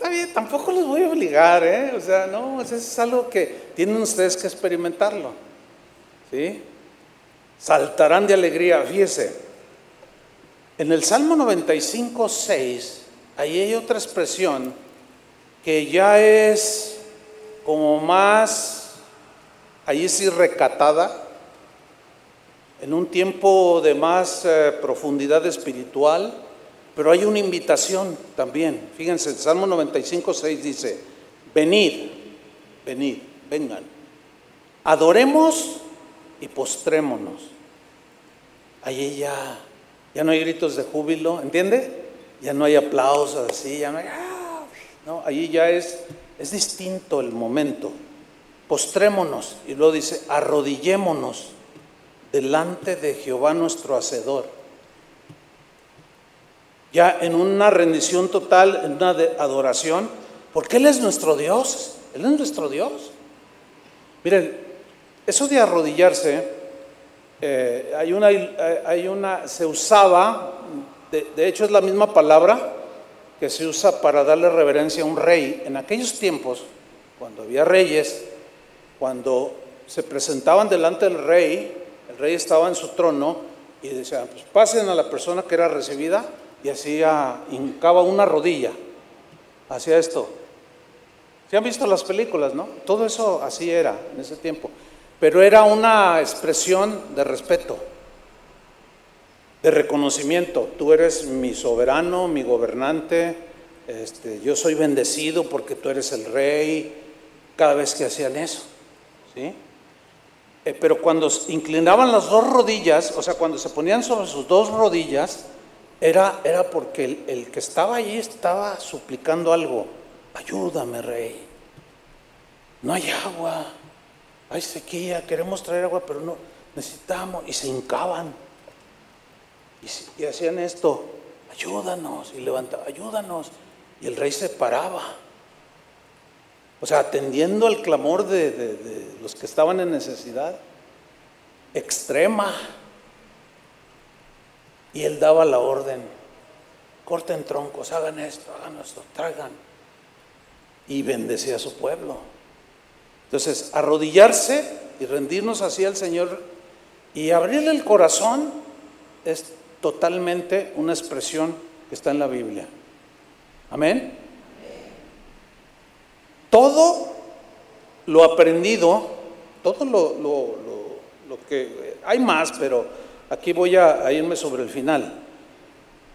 Bien, tampoco los voy a obligar, ¿eh? O sea, no, eso es algo que tienen ustedes que experimentarlo. ¿Sí? Saltarán de alegría, fíjese. En el Salmo 95, 6, ahí hay otra expresión que ya es como más, ahí sí recatada, en un tiempo de más eh, profundidad espiritual, pero hay una invitación también. Fíjense, el Salmo 95, 6 dice, venid, venid, vengan, adoremos y postrémonos. Ahí ya ya no hay gritos de júbilo, ¿entiende? Ya no hay aplausos así, ya no hay... ¡ah! No, allí ya es, es distinto el momento. Postrémonos, y luego dice, arrodillémonos delante de Jehová nuestro Hacedor. Ya en una rendición total, en una adoración, porque Él es nuestro Dios, Él es nuestro Dios. Miren, eso de arrodillarse, eh, hay, una, hay una, se usaba, de, hecho es la misma palabra que se usa para darle reverencia a un rey. En aquellos tiempos, cuando había reyes, cuando se presentaban delante del rey, el rey estaba en su trono y decía, pues pasen a la persona que era recibida y hacía, hincaba una rodilla, hacía esto. ¿Se han visto las películas, no? Todo eso así era en ese tiempo. Pero era una expresión de respeto, de reconocimiento. Tú eres mi soberano, mi gobernante, este, yo soy bendecido porque tú eres el rey, cada vez que hacían eso. ¿sí? Eh, pero cuando inclinaban las dos rodillas, o sea, cuando se ponían sobre sus dos rodillas, era, era porque el, que estaba allí estaba suplicando algo. Ayúdame, rey. No hay agua. Hay sequía. Queremos traer agua, pero no necesitamos. Y se hincaban. Y, y hacían esto. Ayúdanos. Y levantaban. Ayúdanos. Y el rey se paraba. O sea, atendiendo al clamor de, los que estaban en necesidad extrema. Y él daba la orden, corten troncos, hagan esto, hagan esto, traigan. Y bendecía a su pueblo. Entonces, arrodillarse y rendirnos así al Señor y abrirle el corazón es totalmente una expresión que está en la Biblia. Amén todo lo aprendido, todo lo, lo, que... Hay más, pero aquí voy a, irme sobre el final.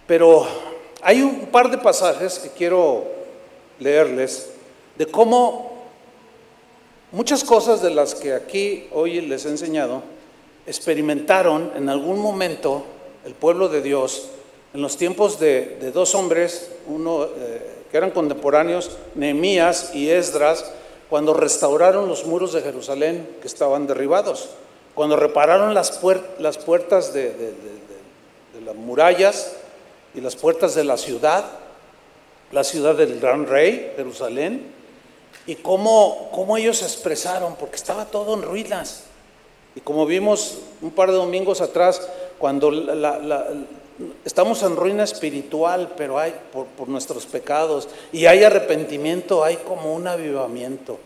Pero hay un par de pasajes que quiero leerles de cómo muchas cosas de las que aquí hoy les he enseñado experimentaron en algún momento el pueblo de Dios en los tiempos de, dos hombres, uno eh, que eran contemporáneos, Nehemías y Esdras, cuando restauraron los muros de Jerusalén que estaban derribados, cuando repararon las, las puertas de, las murallas y las puertas de la ciudad, la ciudad del gran rey, Jerusalén, y cómo, cómo ellos se expresaron, porque estaba todo en ruinas. Y como vimos un par de domingos atrás, cuando estamos en ruina espiritual, pero hay por, nuestros pecados, y hay arrepentimiento, hay como un avivamiento,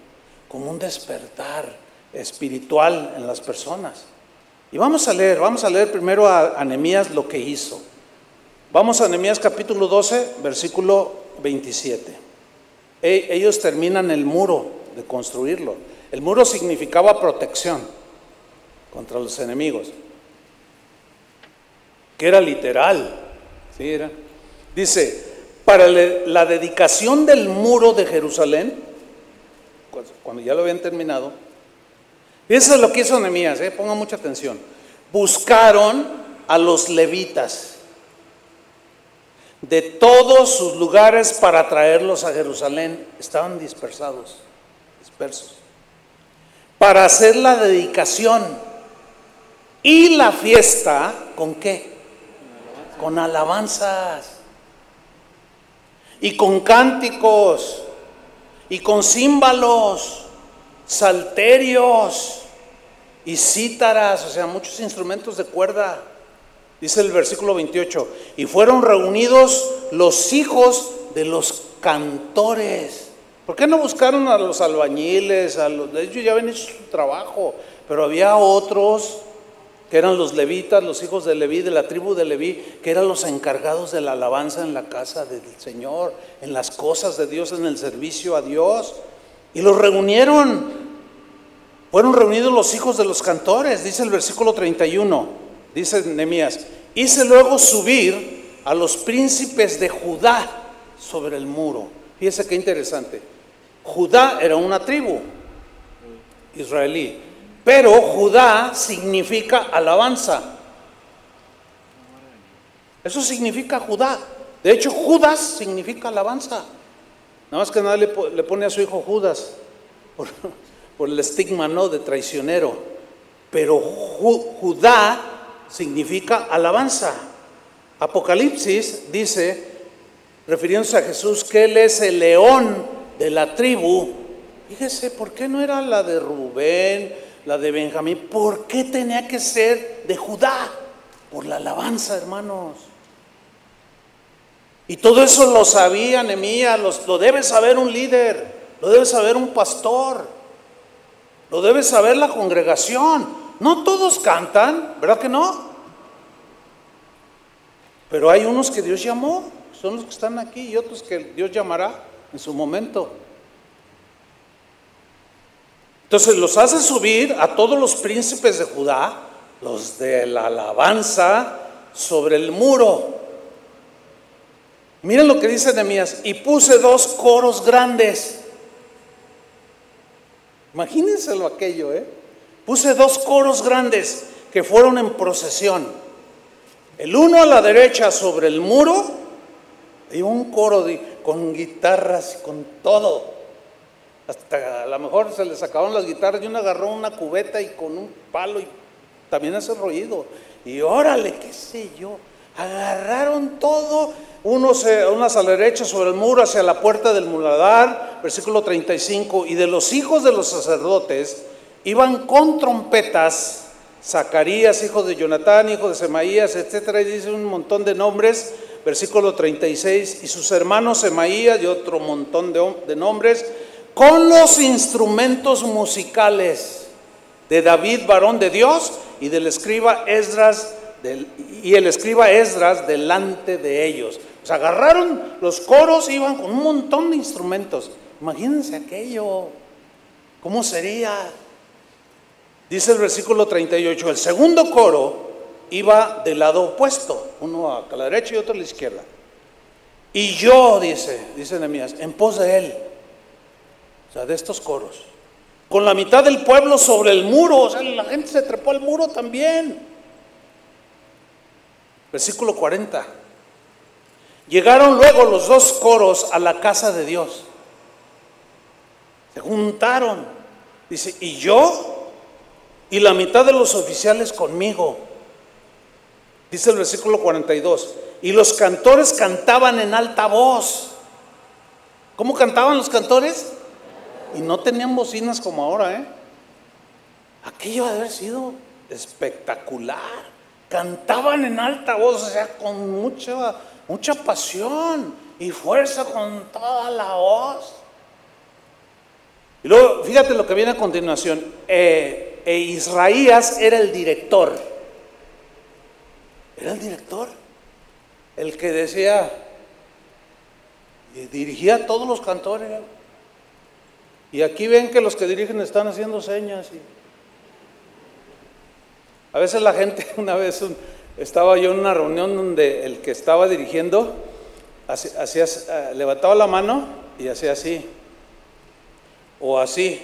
como un despertar espiritual en las personas. Y vamos a leer, vamos a leer primero a Anemías lo que hizo. Vamos a Anemías capítulo 12, versículo 27. E, ellos terminan el muro de construirlo. El muro significaba protección contra los enemigos que era literal. ¿sí era? Dice, para la dedicación del muro de Jerusalén, cuando ya lo habían terminado, eso es lo que hizo Nehemías, ¿eh? pongan mucha atención. Buscaron a los levitas de todos sus lugares para traerlos a Jerusalén. Estaban dispersados, dispersos. Para hacer la dedicación y la fiesta, ¿con qué? con alabanzas y con cánticos y con címbalos, salterios y cítaras, o sea, muchos instrumentos de cuerda. Dice el versículo 28, y fueron reunidos los hijos de los cantores. ¿Por qué no buscaron a los albañiles? A los, ellos ya habían hecho su trabajo, pero había otros que eran los levitas, los hijos de Leví, de la tribu de Leví, que eran los encargados de la alabanza en la casa del Señor, en las cosas de Dios, en el servicio a Dios. Y los reunieron. Fueron reunidos los hijos de los cantores, dice el versículo 31, dice Nehemías. Hice luego subir a los príncipes de Judá sobre el muro. Fíjese qué interesante. Judá era una tribu israelí. Pero Judá significa alabanza. Eso significa Judá. De hecho, Judas significa alabanza. Nada más que nadie le, pone a su hijo Judas por, el estigma, ¿no? De traicionero. pero Judá significa alabanza. Apocalipsis dice, refiriéndose a Jesús, que Él es el león de la tribu. Fíjese, ¿por qué no era la de Rubén, la de Benjamín? ¿Por qué tenía que ser de Judá? Por la alabanza, hermanos. Y todo eso lo sabía Nehemías, lo debe saber un líder, lo debe saber un pastor, lo debe saber la congregación. No todos cantan, ¿verdad que no? Pero hay unos que Dios llamó, son los que están aquí, y otros que Dios llamará en su momento. Entonces los hace subir a todos los príncipes de Judá, los de la alabanza, sobre el muro. Miren lo que dice Nehemías, y puse dos coros grandes. Imagínenselo aquello, ¿eh? Puse dos coros grandes que fueron en procesión. El uno a la derecha sobre el muro y un coro con guitarras con todo. Hasta a lo mejor se les acabaron las guitarras y uno agarró una cubeta y con un palo y también hace ruido. Y órale, qué sé yo. Agarraron todo, unos, unas a la derecha sobre el muro hacia la puerta del muladar, versículo 35, y de los hijos de los sacerdotes, iban con trompetas, Zacarías, hijo de Jonatán, hijo de Semaías, etcétera, y dice un montón de nombres, versículo 36, y sus hermanos Semaías y otro montón de, nombres, con los instrumentos musicales de David, varón de Dios, y del escriba Esdras, y el escriba Esdras delante de ellos. O sea, agarraron los coros, iban con un montón de instrumentos. Imagínense aquello, ¿cómo sería? Dice el versículo 38, el segundo coro iba del lado opuesto, uno a la derecha y otro a la izquierda. Y yo, dice, dice Nehemías, en pos de él, o sea, de estos coros, con la mitad del pueblo sobre el muro, o sea, la gente se trepó al muro también. Versículo 40. Llegaron luego los dos coros a la casa de Dios. Se juntaron. Dice, y yo y la mitad de los oficiales conmigo. Dice el versículo 42. Y los cantores cantaban en alta voz. ¿Cómo cantaban los cantores? Y no tenían bocinas como ahora, ¿eh? Aquello debe haber sido espectacular. Cantaban en alta voz, o sea, con mucha, mucha pasión y fuerza, con toda la voz. Y luego, fíjate lo que viene a continuación. Eh, e Israías era el director. Era el director. El que decía, dirigía a todos los cantores. Y aquí ven que los que dirigen están haciendo señas. A veces la gente, una vez estaba yo en una reunión donde el que estaba dirigiendo hacía, eh, levantaba la mano y hacía así, o así,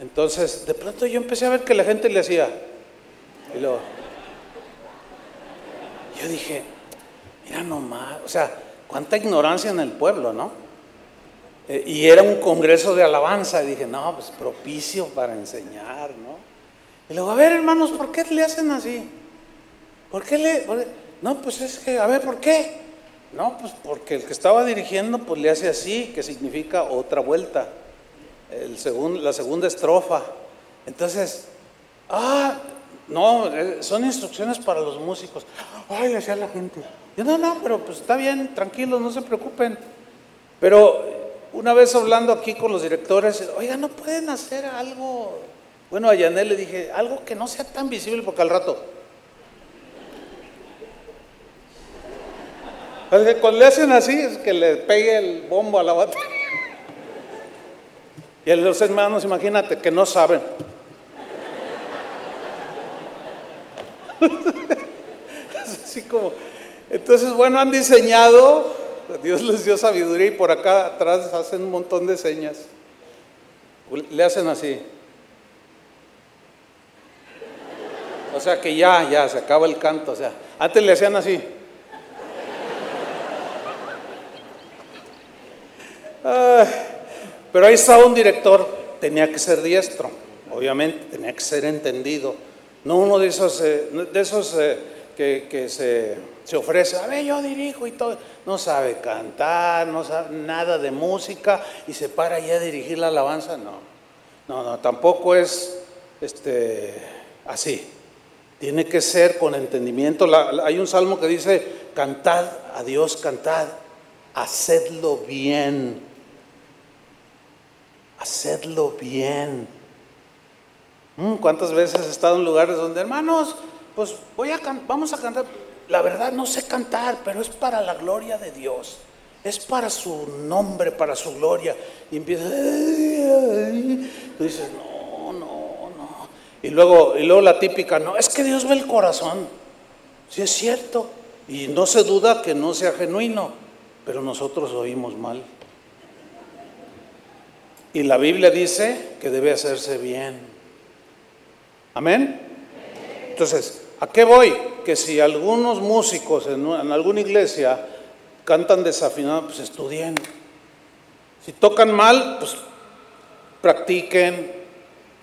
entonces, de pronto yo empecé a ver que la gente le hacía. Y luego, yo dije, mira nomás, o sea, cuánta ignorancia en el pueblo, ¿no? Eh, y era un congreso de alabanza. Y dije, no, pues propicio para enseñar, ¿no? Y luego, a ver, hermanos, ¿por qué le hacen así? ¿Por qué le.? No, pues es que, a ver, ¿por qué? No, pues porque el que estaba dirigiendo, pues le hace así, que significa otra vuelta el la segunda estrofa. Entonces, ah, no, eh, son instrucciones para los músicos. Ay, decía la gente. Yo, no, no, pero pues está bien, tranquilos, no se preocupen. Pero una vez hablando aquí con los directores, oiga, ¿no pueden hacer algo? Bueno, a Yanel le dije, algo que no sea tan visible porque al rato. Cuando le hacen así es que le pegue el bombo a la batería. Y los hermanos, imagínate, que no saben. así como, entonces, bueno, han diseñado, Dios les dio sabiduría y por acá atrás hacen un montón de señas. Le hacen así. O sea que ya, ya, se acaba el canto. O sea, antes le hacían así. Pero ahí estaba un director, tenía que ser diestro. obviamente tenía que ser entendido. No uno de esos, eh, de esos eh, que, se, se, ofrece, a ver, yo dirijo y todo. No sabe cantar, no sabe nada de música y se para ya a dirigir la alabanza. No, no, no, tampoco es este, así. Tiene que ser con entendimiento. hay un salmo que dice, cantad a Dios, cantad, hacedlo bien. Hacedlo bien. Mm, ¿Cuántas veces he estado en lugares donde, hermanos, pues voy a vamos a cantar? La verdad no sé cantar, pero es para la gloria de Dios. Es para su nombre, para su gloria. Y empieza, dices, no, no, no. Y luego, y luego la típica, no, es que Dios ve el corazón. Sí es cierto. Y no se duda que no sea genuino, pero nosotros oímos mal. Y la Biblia dice que debe hacerse bien. Amén. Entonces, ¿a qué voy? Que si algunos músicos en, alguna iglesia cantan desafinado, pues estudien. Si tocan mal, pues practiquen,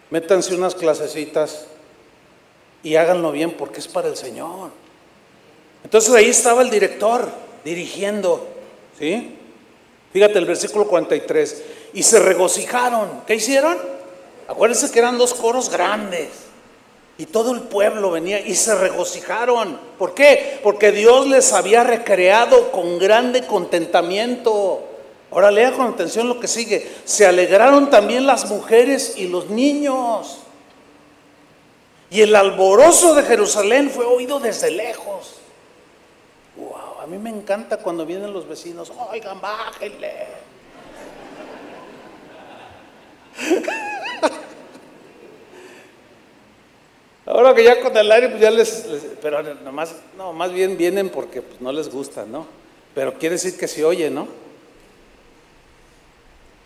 métanse unas clasecitas y háganlo bien porque es para el Señor. Entonces ahí estaba el director dirigiendo, ¿sí? Fíjate el versículo 43 y se regocijaron. ¿Qué hicieron? Acuérdense que eran dos coros grandes. Y todo el pueblo venía y se regocijaron. ¿Por qué? Porque Dios les había recreado con grande contentamiento. Ahora lea con atención lo que sigue. Se alegraron también las mujeres y los niños. Y el alborozo de Jerusalén fue oído desde lejos. Wow, a mí me encanta cuando vienen los vecinos. Oigan, bájenle. Ahora que ya con el aire, pues ya les, pero nomás, no, más bien vienen porque pues, no les gusta, ¿no? Pero quiere decir que se oye, ¿no?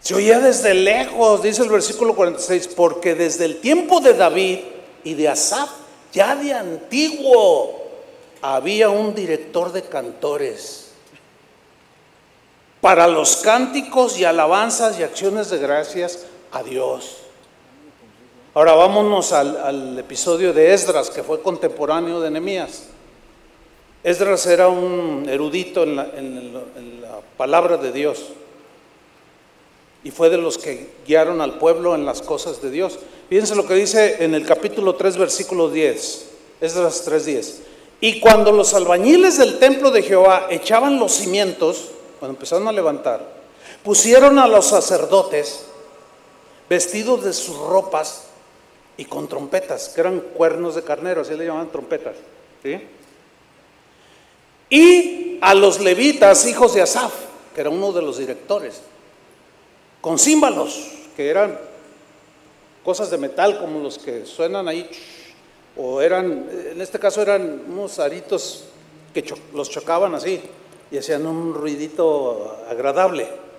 Se oía desde lejos, dice el versículo 46, porque desde el tiempo de David y de Asaf, ya de antiguo, había un director de cantores para los cánticos y alabanzas y acciones de gracias a Dios. Ahora vámonos al, episodio de Esdras, que fue contemporáneo de Nehemías. Esdras era un erudito en la, palabra de Dios y fue de los que guiaron al pueblo en las cosas de Dios. Fíjense lo que dice en el capítulo 3, versículo 10, Esdras 3:10. Y cuando los albañiles del templo de Jehová echaban los cimientos, cuando empezaron a levantar, pusieron a los sacerdotes vestidos de sus ropas y con trompetas, que eran cuernos de carnero, así le llamaban trompetas. Y a los levitas, hijos de Asaf, que era uno de los directores, con címbalos, que eran cosas de metal como los que suenan ahí, o eran, en este caso eran unos aritos que los chocaban así y hacían un ruidito agradable.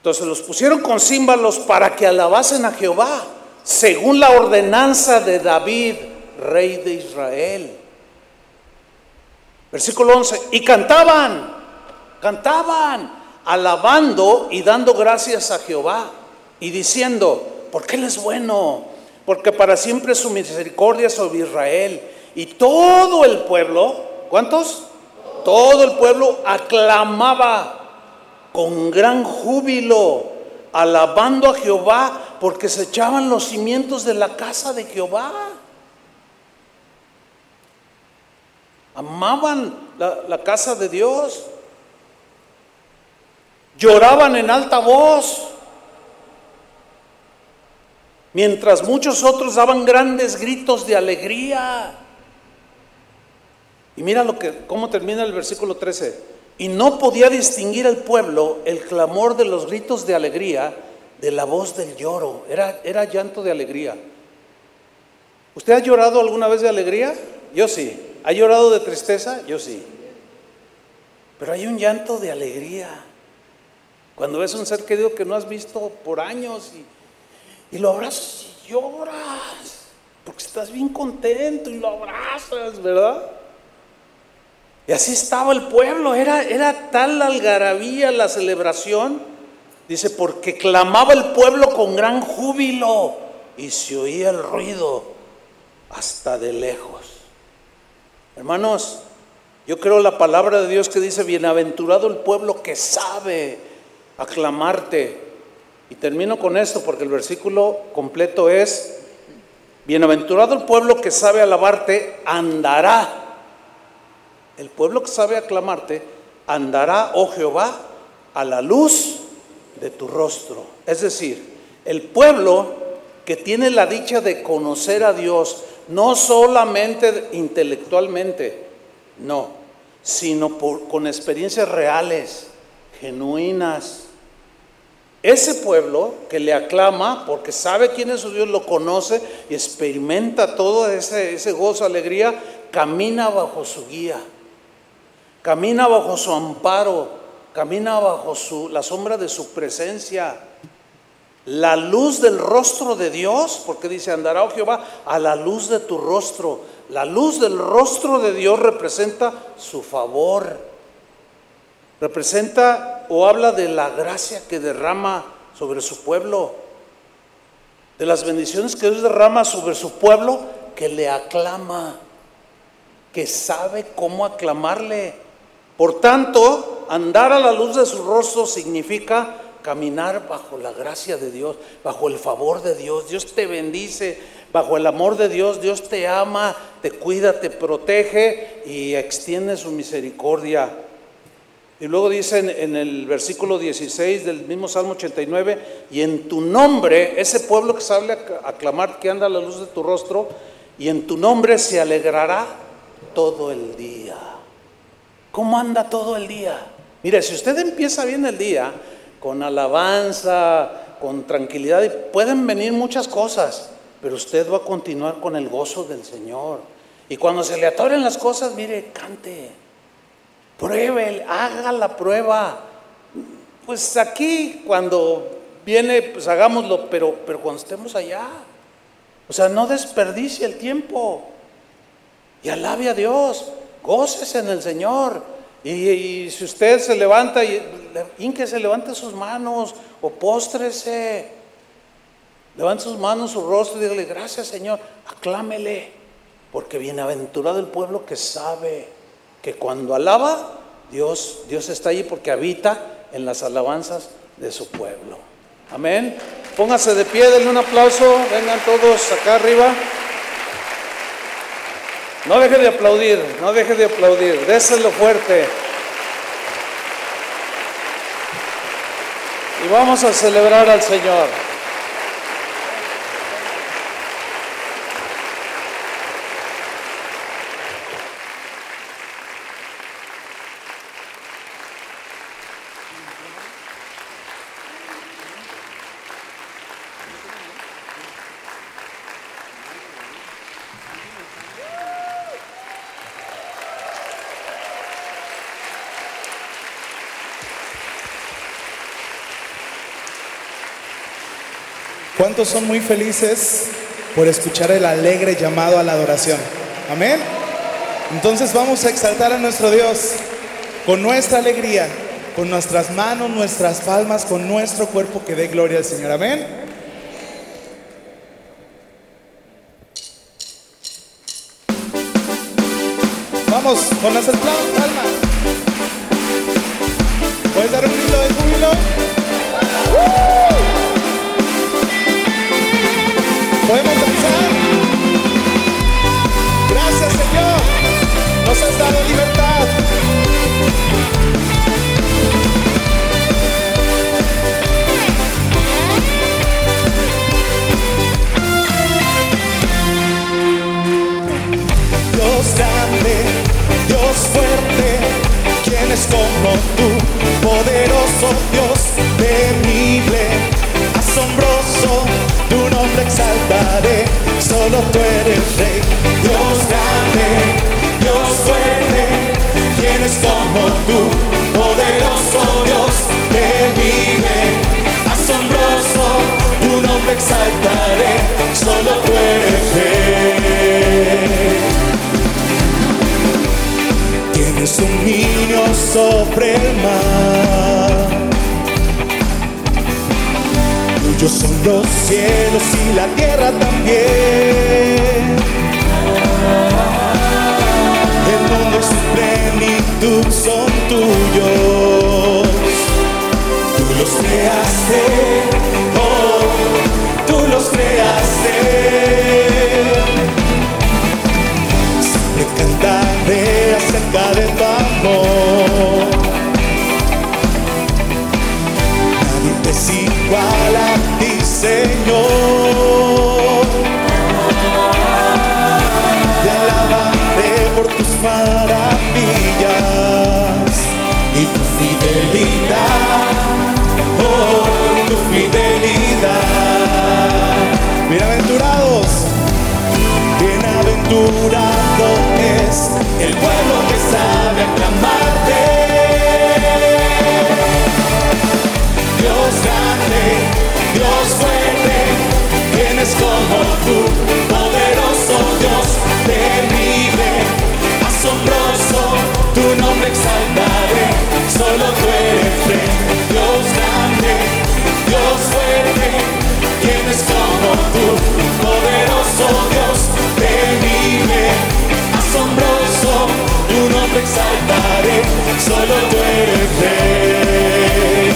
Entonces los pusieron con címbalos para que alabasen a Jehová, según la ordenanza de David, rey de Israel. Versículo 11, y cantaban, cantaban, alabando y dando gracias a Jehová, y diciendo, porque Él es bueno, porque para siempre su misericordia sobre Israel. Y todo el pueblo, ¿cuántos? Todo el pueblo aclamaba con gran júbilo, alabando a Jehová, porque se echaban los cimientos de la casa de Jehová. Amaban la, casa de Dios. Lloraban en alta voz. Mientras muchos otros daban grandes gritos de alegría. Y mira lo que cómo termina el versículo 13 y no podía distinguir el pueblo el clamor de los gritos de alegría de la voz del lloro. Era, era llanto de alegría. ¿Usted ha llorado alguna vez de alegría? Yo sí. ¿Ha llorado de tristeza? Yo sí. Pero hay un llanto de alegría. Cuando ves un ser querido que no has visto por años y, y lo abrazas y lloras, porque estás bien contento y lo abrazas, ¿verdad? Y así estaba el pueblo, era, era tal la algarabía, la celebración, dice, porque clamaba el pueblo con gran júbilo y se oía el ruido hasta de lejos. Hermanos, yo creo la palabra de Dios que dice, bienaventurado el pueblo que sabe aclamarte. Y termino con esto porque el versículo completo es, bienaventurado el pueblo que sabe alabarte, andará. El pueblo que sabe aclamarte, andará, oh Jehová, a la luz de tu rostro. Es decir, el pueblo que tiene la dicha de conocer a Dios, no solamente intelectualmente, no, sino por, con experiencias reales, genuinas. Ese pueblo que le aclama porque sabe quién es su Dios, lo conoce y experimenta todo ese, ese gozo, alegría, camina bajo su guía, camina bajo su amparo, camina bajo su, la sombra de su presencia la luz del rostro de Dios, porque dice, andará oh Jehová a la luz de tu rostro. La luz del rostro de Dios representa su favor, representa o habla de la gracia que derrama sobre su pueblo, de las bendiciones que Dios derrama sobre su pueblo que le aclama, que sabe cómo aclamarle. Por tanto, andar a la luz de su rostro significa caminar bajo la gracia de Dios, bajo el favor de Dios. Dios te bendice, bajo el amor de Dios, Dios te ama, te cuida, te protege y extiende su misericordia. Y luego dice en, el versículo 16 del mismo Salmo 89, y en tu nombre, ese pueblo que sabe aclamar que anda a la luz de tu rostro, y en tu nombre se alegrará todo el día. ¿Cómo anda todo el día? Mire, si usted empieza bien el día, con alabanza, con tranquilidad. Pueden venir muchas cosas, pero usted va a continuar con el gozo del Señor. Y cuando se le atoren las cosas, mire, cante, pruebe, haga la prueba. Pues aquí cuando viene, pues hagámoslo, pero, pero cuando estemos allá, o sea, no desperdicie el tiempo y alabe a Dios, gócese en el Señor. Y, si usted se levanta, y se levante sus manos o póstrese, levante sus manos, su rostro y dígale, gracias Señor, aclámele, porque bienaventurado el pueblo que sabe que cuando alaba, Dios, Dios está allí porque habita en las alabanzas de su pueblo. Amén. Póngase de pie, denle un aplauso, vengan todos acá arriba. No deje de aplaudir, no deje de aplaudir, déselo fuerte. Y vamos a celebrar al Señor. ¿Cuántos son muy felices por escuchar el alegre llamado a la adoración? Amén. Entonces vamos a exaltar a nuestro Dios con nuestra alegría, con nuestras manos, nuestras palmas, con nuestro cuerpo que dé gloria al Señor. Amén. Vamos con las palmas. Los cielos y la tierra el pueblo que sabe aclamarte. Dios grande, Dios fuerte, tienes como tú, poderoso Dios temible, asombroso, tu nombre exaltaré, solo tú eres rey, Dios grande, Dios fuerte, tienes como tú, exaltaré, solo tú eres rey.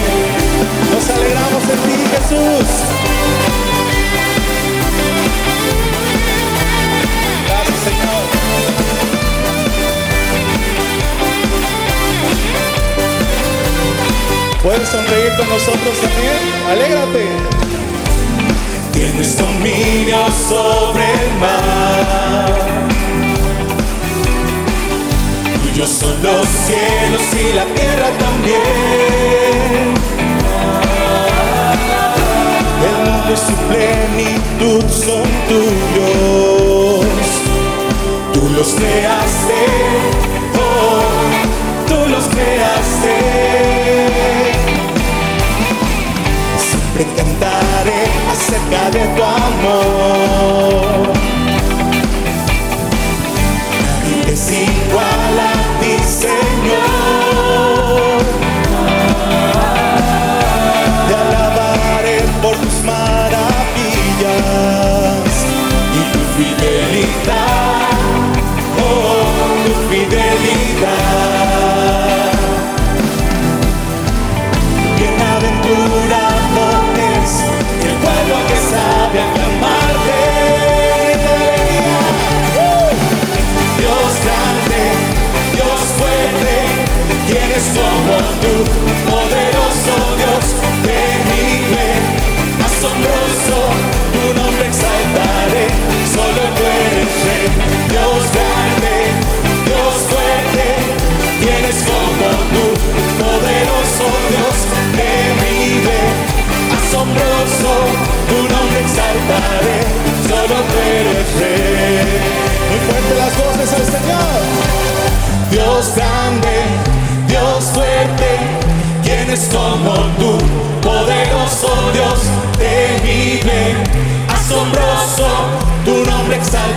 Nos alegramos en ti, Jesús. Gracias, Señor. Puedes sonreír con nosotros también. Alégrate. Tienes dominio sobre el mar. Tuyos son los cielos y la tierra también. El mundo y su plenitud son tuyos. Tú los creaste, oh, tú los creaste. Siempre cantaré acerca de tu amor. Fidelidad, oh, tu fidelidad. Bienaventurado es el pueblo que sabe aclamarte. Dios grande, Dios fuerte, tienes como tú,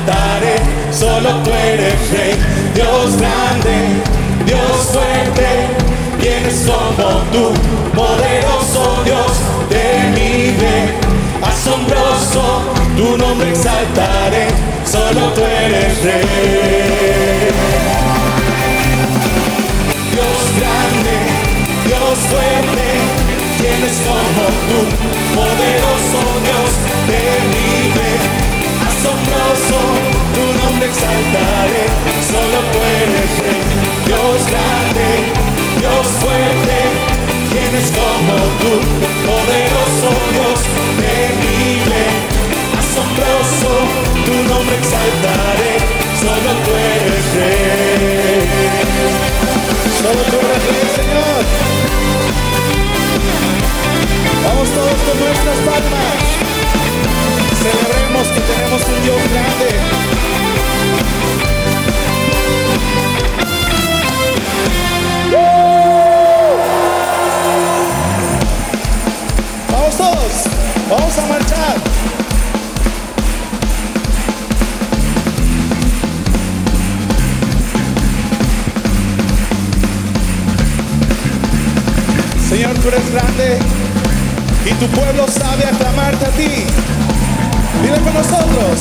exaltaré, solo tú eres rey. Dios grande, Dios fuerte, ¿quién es como tú? Poderoso Dios, temible, asombroso, tu nombre exaltaré, solo tú eres rey. Dios grande, Dios fuerte, tienes como tú, poderoso Dios, temible, tu nombre exaltaré, solo eres rey. Dios grande, Dios fuerte, tienes como tú, poderoso Dios, temible, asombroso, tu nombre exaltaré, solo tú eres rey. Solo tú eres rey, Señor. Vamos todos con nuestras palmas. Celebremos que tenemos un Dios grande. Vamos todos. Vamos a marchar. Señor, tú eres grande y tu pueblo sabe aclamarte a ti. Dile con nosotros.